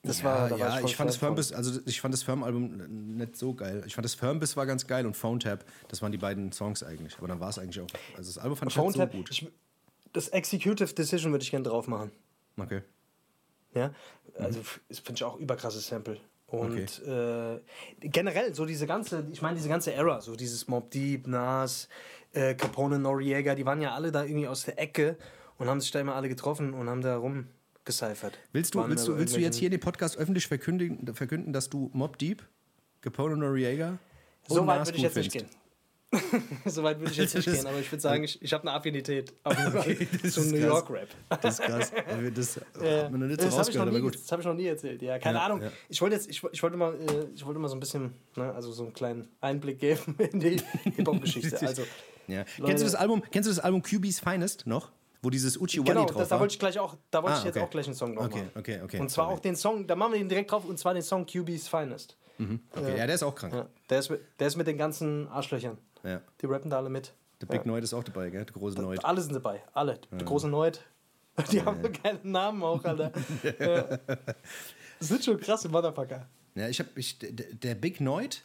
Das war, da war ja, voll ich fand das. Firmbiss, also ich fand das Firm-Album nicht so geil. Ich fand das Firmbiss war ganz geil und Phone Tap, das waren die beiden Songs eigentlich. Aber dann war es eigentlich auch. Also das Album fand ich Phone nicht so Tap, gut. ich, das Executive Decision würde ich gerne drauf machen. Okay. Ja? Also, das finde ich auch überkrasses Sample. Und äh, generell, so diese ganze, ich meine, diese ganze Era, so dieses Mob Deep, Nas, äh, Capone, Noriega, die waren ja alle da irgendwie aus der Ecke und haben sich da immer alle getroffen und haben da rumgecyphert. Willst du, Waren willst du, willst du jetzt hier in dem Podcast öffentlich verkündigen, verkünden, dass du Mob Deep, Capone Noriega So und weit Nas würde ich jetzt nicht findest? gehen. so weit würde ich jetzt nicht gehen, aber ich würde sagen, ich, ich habe eine Affinität das zum New. York Rap. Das ist krass. Das Ja. hat man noch nicht so das habe rausgehört, aber nie- gut. das hab ich noch nie erzählt. Ja, keine Ja, Ahnung. ja. Ich wollte jetzt, ich, ich wollte mal, äh, ich wollte mal so ein bisschen, ne, also so einen kleinen Einblick geben in die Hip-Hop-Geschichte. Also, Ja. Leute- Kennst du das Album, kennst du das Album QB's Finest noch? Wo dieses Uchi genau, drauf das, da war? wollte ich gleich auch, da wollte Ah, ich jetzt okay. auch gleich einen Song drauf Okay, machen. okay, okay. Und zwar Sorry. auch den Song, da machen wir den direkt drauf, und zwar den Song QB's Finest. Okay, ja, der ist auch krank. Ja, der, ist mit, der ist mit den ganzen Arschlöchern. Ja. Die rappen da alle mit. Der Big Noid ist auch dabei, gell? Der große Noid. Alle sind dabei, alle. Der große Neut. Die haben so geile Namen auch, Alter. ja. Das sind schon krasse Motherfucker. Ja, ich hab, ich, der, der Big Noid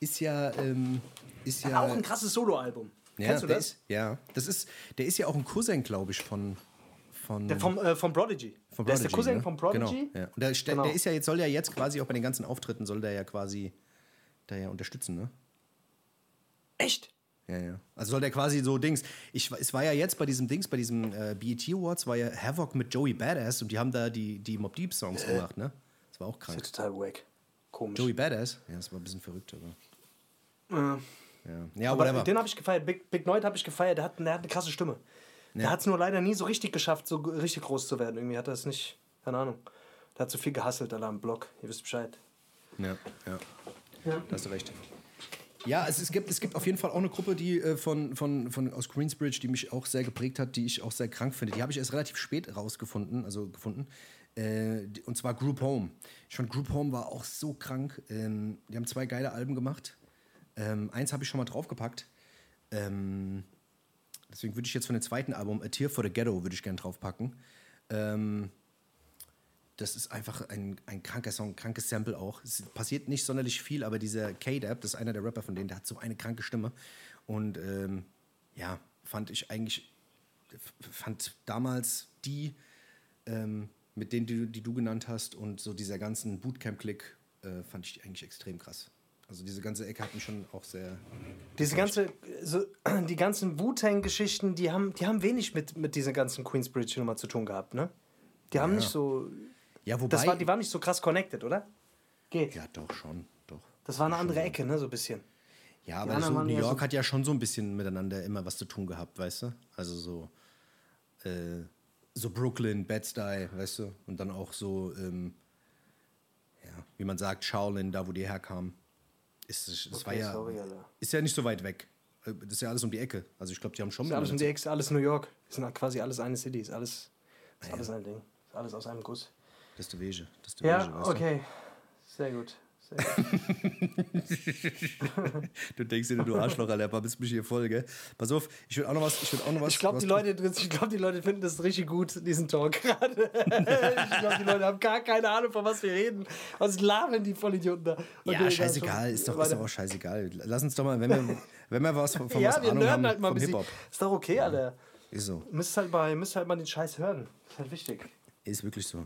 ist ja, ähm, ist ja. Auch ein krasses Soloalbum. Ja, Kennst du das? Ist, ja, das ist, der ist ja auch ein Cousin, glaube ich, von. von Der vom, äh, vom Prodigy. von der ist der Cousin ne? vom Prodigy. Genau. Ja. Und der, Genau. der ist ja jetzt, soll ja jetzt quasi auch bei den ganzen Auftritten, soll der ja quasi da ja unterstützen, ne? Echt? Ja, ja. Also soll der quasi so Dings. Ich, es war ja jetzt bei diesem Dings, bei diesem äh, BET Awards, war ja Havoc mit Joey Badass und die haben da die, die Mob Deep Songs gemacht, ne? Das war auch Das krank. ist total wack. Komisch. Joey Badass? Ja, das war ein bisschen verrückt, aber. Äh, Ja, ja Aber whatever. den habe ich gefeiert. Big, Big Noid habe ich gefeiert. Der hat, der hat eine krasse Stimme. Der hat es nur leider nie so richtig geschafft, so richtig groß zu werden. Irgendwie hat er es nicht, keine Ahnung. Der hat so viel gehasselt alle am Block. Ihr wisst Bescheid. Ja, ja. Da hast du recht. Ja, es, es, gibt, es gibt auf jeden Fall auch eine Gruppe, die äh, von, von, von aus Queensbridge, die mich auch sehr geprägt hat, die ich auch sehr krank finde. Die habe ich erst relativ spät rausgefunden, also gefunden. Äh, die, und zwar Group Home. Ich fand Group Home war auch so krank. Ähm, die haben zwei geile Alben gemacht. Ähm, eins habe ich schon mal draufgepackt. Ähm, deswegen würde ich jetzt von dem zweiten Album, A Tear for the Ghetto, würde ich gerne draufpacken. Ähm, das ist einfach ein, ein kranker Song, ein krankes Sample auch. Es passiert nicht sonderlich viel, aber dieser K-Dab, das ist einer der Rapper von denen, der hat so eine kranke Stimme. Und ähm, ja, fand ich eigentlich, fand damals die, ähm, mit denen, die, du- die du genannt hast und so dieser ganzen Bootcamp-Klick, äh, fand ich eigentlich extrem krass. Also diese ganze Ecke hat mich schon auch sehr. Diese ganze, so, die ganzen Wu-Tang-Geschichten, die haben, die haben wenig mit, mit dieser ganzen Queensbridge-Nummer zu tun gehabt, ne? Die haben nicht so. Ja, wobei. Das war, die waren nicht so krass connected, oder? Geht. ja, doch, schon, doch. Das war eine andere Ecke, ne? So ein bisschen. Ja, aber so, New York so- hat ja schon so ein bisschen miteinander immer was zu tun gehabt, weißt du? Also so, äh, so Brooklyn, Bed-Stuy, weißt du? Und dann auch so, ähm, ja, wie man sagt, Shaolin, da wo die herkamen. Ist, es- das war Okay, ja, sorry, ist ja nicht so weit weg. Äh, Das ist ja alles um die Ecke. Also ich glaube, die haben schon Ist alles um die Ecke, alles New York. Das sind quasi alles eine City. Ist alles, ist alles ein Ding. Ist alles aus einem Guss. Das ist der Wege. Das ist der Wege, Ja, weißt okay. Gut. Sehr gut. du? Denkst dir, du Arschloch, Alter, bist mich hier voll, gell? Pass auf, ich will auch noch was, ich will auch noch was. Ich glaube, die, Leute, ich glaub, die Leute finden das richtig gut, diesen Talk gerade. ich glaube, die Leute haben gar keine Ahnung, von was wir reden. Was labern die Vollidioten da? Okay, Ja, egal, scheißegal, ist doch, ist doch auch scheißegal. Lass uns doch mal, wenn wir, wenn wir was von, Ja, was wir Ahnung haben, halt mal vom. Hip-Hop. Ist doch okay, Alter. Ist so. Müsst halt, mal, ihr müsst halt mal den Scheiß hören. Ist halt wichtig. Ist wirklich so.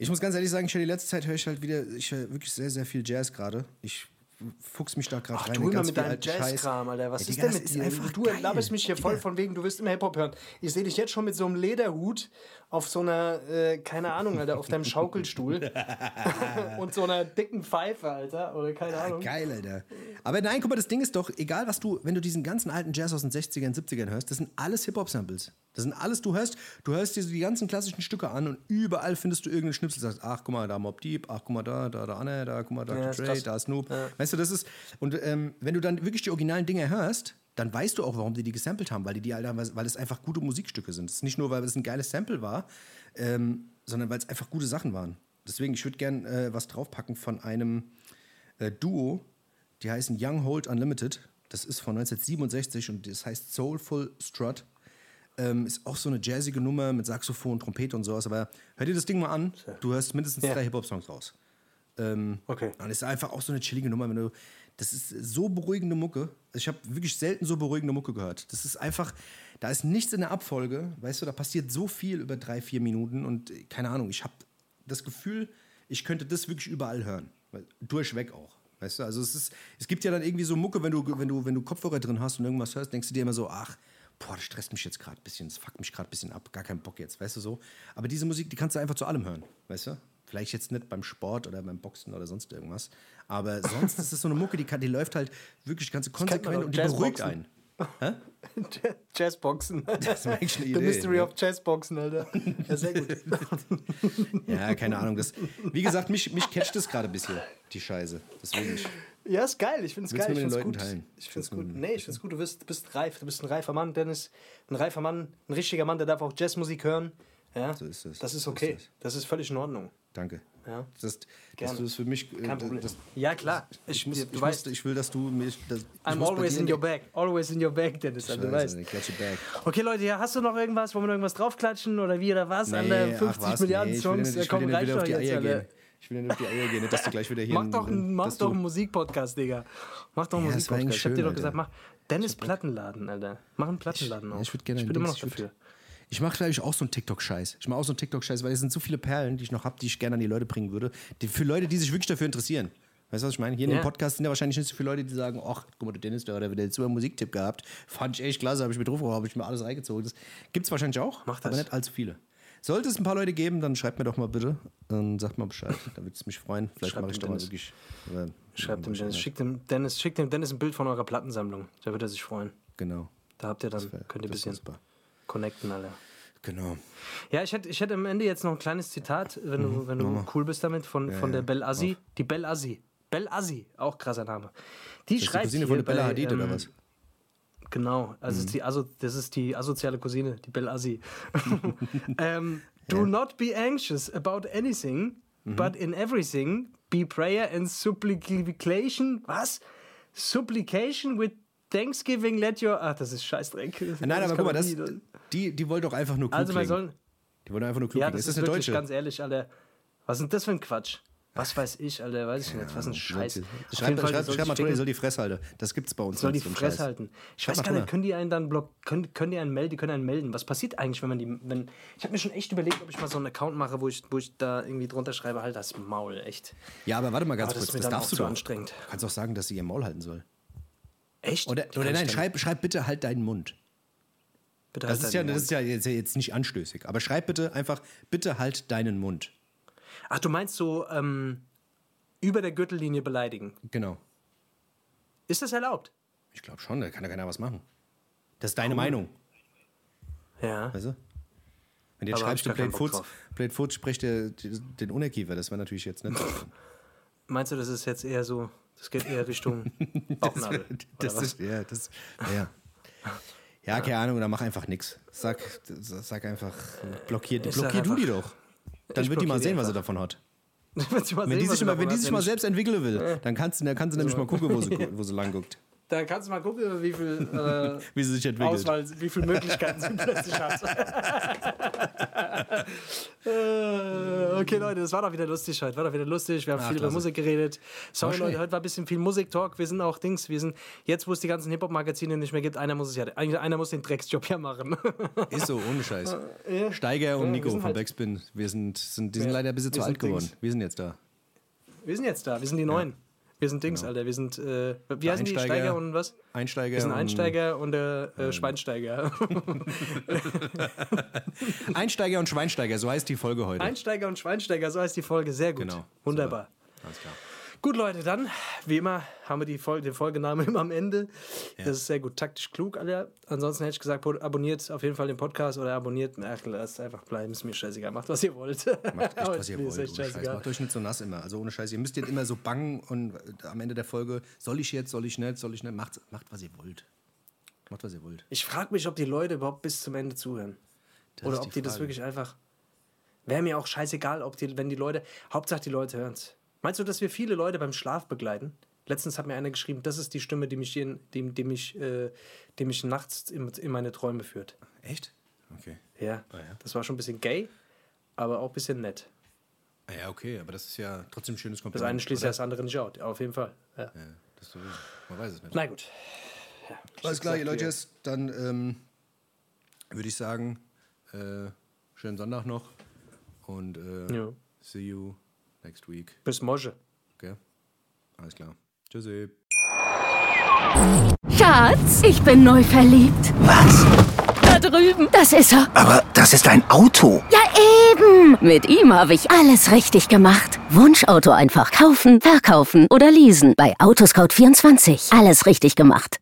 Ich muss ganz ehrlich sagen, ich höre die letzte Zeit höre ich halt wieder, ich höre wirklich sehr, sehr viel Jazz gerade. Ich fuchs mich da gerade rein. du immer mit deinem. Jazzkram, Alter. Was Ja, ist Digga, denn mit dir? einfach Du geil. laberst mich hier voll von wegen, du wirst immer Hip-Hop hören. Ich sehe dich jetzt schon mit so einem Lederhut auf so einer, äh, keine Ahnung, Alter, auf deinem Schaukelstuhl. Und so einer dicken Pfeife, Alter. Oder keine Ahnung. Geil, Alter. Aber nein, guck mal, das Ding ist doch, egal was du, wenn du diesen ganzen alten Jazz aus den 60ern, 70ern hörst, das sind alles Hip-Hop-Samples. Das sind alles, du hörst, du hörst dir so die ganzen klassischen Stücke an und überall findest du irgendeinen Schnipsel, sagst, ach, guck mal, da Mob Deep, ach, guck mal, da, da, da Anne, da, guck mal, da Ja, Dre, da Snoop. Weißt du, das ist, und ähm, wenn du dann wirklich die originalen Dinge hörst, dann weißt du auch, warum die die gesampelt haben, weil die die, Alter, weil es einfach gute Musikstücke sind. Es ist nicht nur, weil es ein geiles Sample war, ähm, sondern weil es einfach gute Sachen waren. Deswegen, ich würde gern äh, was draufpacken von einem äh, Duo, die heißen Young Hold Unlimited. Das ist von 1967 und das heißt Soulful Strut. Ähm, ist auch so eine jazzige Nummer mit Saxophon, Trompete und sowas. Aber hör dir das Ding mal an. Du hörst mindestens Ja. drei Hip-Hop-Songs raus. Ähm, Okay. Und es ist einfach auch so eine chillige Nummer, wenn du. Das ist so beruhigende Mucke. Ich habe wirklich selten so beruhigende Mucke gehört. Das ist einfach, da ist nichts in der Abfolge, weißt du, da passiert so viel über drei, vier Minuten und äh, keine Ahnung, ich habe das Gefühl, ich könnte das wirklich überall hören. Durchweg auch. Weißt du, also es ist, es gibt ja dann irgendwie so Mucke, wenn du, wenn du, wenn du Kopfhörer drin hast und irgendwas hörst, denkst du dir immer so, ach, boah, das stresst mich jetzt gerade ein bisschen, das fuckt mich gerade ein bisschen ab, gar keinen Bock jetzt, weißt du so. Aber diese Musik, die kannst du einfach zu allem hören, weißt du? Vielleicht jetzt nicht beim Sport oder beim Boxen oder sonst irgendwas. Aber sonst ist es so eine Mucke, die, kann, die läuft halt wirklich ganz konsequent und die beruhigt einen. Jazzboxen. Das ist eigentlich eine The Idee. Mystery ja. of Jazzboxen, Alter. Ja, sehr gut. Ja, keine Ahnung. Das, wie gesagt, mich, mich catcht das gerade ein bisschen, die Scheiße. Deswegen ich, Ja, ist geil. Ich finde es geil. Ich mit den find's Leuten gut. teilen? Ich finde es gut. Nee, ich finde es gut. Du bist, bist reif. Du bist ein reifer Mann, Dennis. Ein reifer Mann, ein richtiger Mann, der darf auch Jazzmusik hören. Ja, So ist es. Das ist So okay. ist es. Das ist völlig in Ordnung. Danke. Ja. Das, dass du das für mich. äh, Kein Problem. Das, ja, klar. ich, muss, du ich, weißt, muss, ich will, dass du mich. Das, ich I'm muss always in your bag. Always in your bag, Dennis. Also, du weißt. Scheiße, back. Okay, Leute, ja, hast du noch irgendwas? Wollen wir noch irgendwas draufklatschen oder wie oder was? An der ach 50 was, Milliarden nee, ich will Songs? Ja, Ich will komm, nicht reicht wieder auf die jetzt, Eier Alter. gehen. Ich will dir nicht auf die Eier gehen, nicht, dass du gleich wieder hier. Mach doch, einen, mach dass doch einen Musikpodcast, Digga. Mach doch einen Ja, Musikpodcast. Ich hab dir doch gesagt, mach Dennis Plattenladen, Alter. Mach einen Plattenladen Ja, auf. ich würd gerne ich bin immer noch ich dafür. Ich mache, glaube ich, auch so einen TikTok-Scheiß. Ich mache auch so einen TikTok-Scheiß, weil es sind so viele Perlen, die ich noch habe, die ich gerne an die Leute bringen würde. Die, für Leute, die sich wirklich dafür interessieren. Weißt du, was ich meine? Hier in Ja. dem Podcast sind ja wahrscheinlich nicht so viele Leute, die sagen, ach, guck mal, der Dennis, der hat jetzt super Musiktipp gehabt. Fand ich echt klasse, habe ich mir drauf habe ich mir alles reingezogen. Das gibt es wahrscheinlich auch, Mach aber das. nicht allzu viele. Sollte es ein paar Leute geben, dann schreibt mir doch mal bitte und sagt mal Bescheid. Da würde es mich freuen. Vielleicht mache ich doch mal wirklich. äh, Schreibt dem Dennis. Schickt dem Dennis, schickt dem Dennis ein Bild von eurer Plattensammlung. Da wird er sich freuen. Genau. Da habt ihr dann, wär- könnt ihr ein bisschen super. Connecten, Alter. Genau. Ja, ich hätte, ich hätte am Ende jetzt noch ein kleines Zitat, wenn Mhm. du, wenn du cool bist damit, von, von der Belle Assi. Die Belle Assi. Belle Assi, auch krasser Name. Die Das ist die schreibt Cousine von der Bella Hadid oder ähm, was? Genau, also ist die, also das ist die asoziale Cousine, die Belle Assi. ähm, Do not be anxious about anything, but in everything be prayer and supplication. Was? Supplication with Thanksgiving let your. Ach, das ist Scheißdreck. Nein, aber guck mal, das, die, die wollte doch einfach nur klug Also man klingen. soll. Die wollte einfach nur klug Ja, klingen. das Ist das eine wirklich Deutsche? ganz ehrlich, Alter. Was ist denn das für ein Quatsch? Was weiß ich, Alter, weiß ich nicht. Was ein Scheiß. Schreib, Fall, schreib, schreib mal drunter, soll die Fresse halten. Das gibt's bei uns soll die Fresse Scheiß. halten. Ich Schreib weiß gar nicht, können die einen dann block, können, können die einen melden, die können einen melden. Was passiert eigentlich, wenn man die, wenn, ich habe mir schon echt überlegt, ob ich mal so einen Account mache, wo ich, wo ich da irgendwie drunter schreibe, halt das Maul, echt. Ja, aber warte mal ganz Aber das kurz. Das dann darfst auch du doch. anstrengend. Du kannst auch sagen, dass sie ihr Maul halten soll. Echt? Oder, oder nein, schreib, schreib bitte halt deinen Mund. bitte Das halt ist, ja, das ist ja jetzt, jetzt nicht anstößig. Aber schreib bitte einfach, bitte halt deinen Mund. Ach, du meinst so, ähm, über der Gürtellinie beleidigen. Genau. Ist das erlaubt? Ich glaube schon, da kann ja keiner was machen. Das ist deine Meinung. Ja. Weißt du? Wenn du jetzt Aber schreibst, du Blade Foods. Blade Foods spricht der, den Unerkiefer, das wäre natürlich jetzt nicht so. Meinst du, das ist jetzt eher so, das geht eher Richtung Bauchnabel? das ist, ja, das, ja. Ja, keine Ahnung, oder mach einfach nix. Sag, sag einfach, blockier, Ich sag blockier du einfach- die doch. Dann Ich wird die mal sehen, was sie davon hat. Wenn, sehen, die sich mal, wenn die sich mal ich- selbst entwickeln will, dann kannst, du- dann kannst du nämlich mal gucken, wo sie, wo sie lang guckt. Da kannst du mal gucken, wie viel äh, Wie sie sich entwickelt. Auswahl, wie viele Möglichkeiten sie plötzlich hat. Äh, okay, Leute, das war doch wieder lustig heute. War doch wieder lustig. Wir haben viel über klasse. Musik geredet. Sorry. Leute, heute war ein bisschen viel Musik-Talk. Wir sind auch Dings. Wir sind jetzt, wo es die ganzen Hip-Hop-Magazine nicht mehr gibt, einer muss es ja, einer muss den Drecksjob ja machen. Ist so, ohne Scheiß. Steiger und Ja, Nico von halt- Backspin, wir sind, sind, die sind Ja, leider ein bisschen zu alt Dings. geworden. Wir sind jetzt da. Wir sind jetzt da. Wir sind die Neuen. Wir sind Dings, Alter. Wir sind, äh, wie heißen die? Einsteiger. Steiger und was? Einsteiger. Wir sind Einsteiger und äh, äh, Schweinsteiger. Einsteiger und Schweinsteiger, so heißt die Folge heute. Einsteiger und Schweinsteiger, so heißt die Folge. Sehr gut. Genau. Wunderbar. Alles klar. Gut, Leute, dann, wie immer, haben wir die Folge, den Folgenamen immer am Ende. Das ist sehr gut, taktisch klug, Alter. Ansonsten hätte ich gesagt, abonniert auf jeden Fall den Podcast oder abonniert. Ach, lasst einfach bleiben, ist mir scheißegal. Macht, was ihr wollt. Macht echt, was ihr wollt. Scheiß. Macht euch nicht so nass immer. Also ohne Scheiß. Ihr müsst jetzt immer so bangen und äh, am Ende der Folge, soll ich jetzt, soll ich nicht, soll ich nicht. Macht, macht was ihr wollt. Macht, was ihr wollt. Ich frage mich, ob die Leute überhaupt bis zum Ende zuhören. Das oder ob die die das wirklich einfach. Wäre mir auch scheißegal, ob die, wenn die Leute. Hauptsache, die Leute hören es. Meinst du, dass wir viele Leute beim Schlaf begleiten? Letztens hat mir einer geschrieben, das ist die Stimme, die mich, jeden, die, die mich, äh, die mich nachts in, in meine Träume führt. Echt? Okay. Ja. Ah, ja. Das war schon ein bisschen gay, aber auch ein bisschen nett. Ah Ja, okay, aber das ist ja trotzdem ein schönes Das Kompliment. eine schließt ja das andere nicht out. Auf jeden Fall. Ja. Ja, das sowieso. Man weiß es nicht. Na gut. Alles klar, ihr Leute, dann ähm, würde ich sagen, äh, schönen Sonntag noch und äh, Ja. see you next week. Bis morgen. Okay? Alles klar. Tschüssi. Schatz, ich bin neu verliebt. Was? Da drüben. Das ist er. Aber das ist ein Auto. Ja, eben. Mit ihm habe ich alles richtig gemacht. Wunschauto einfach kaufen, verkaufen oder leasen. Bei Autoscout24. Alles richtig gemacht.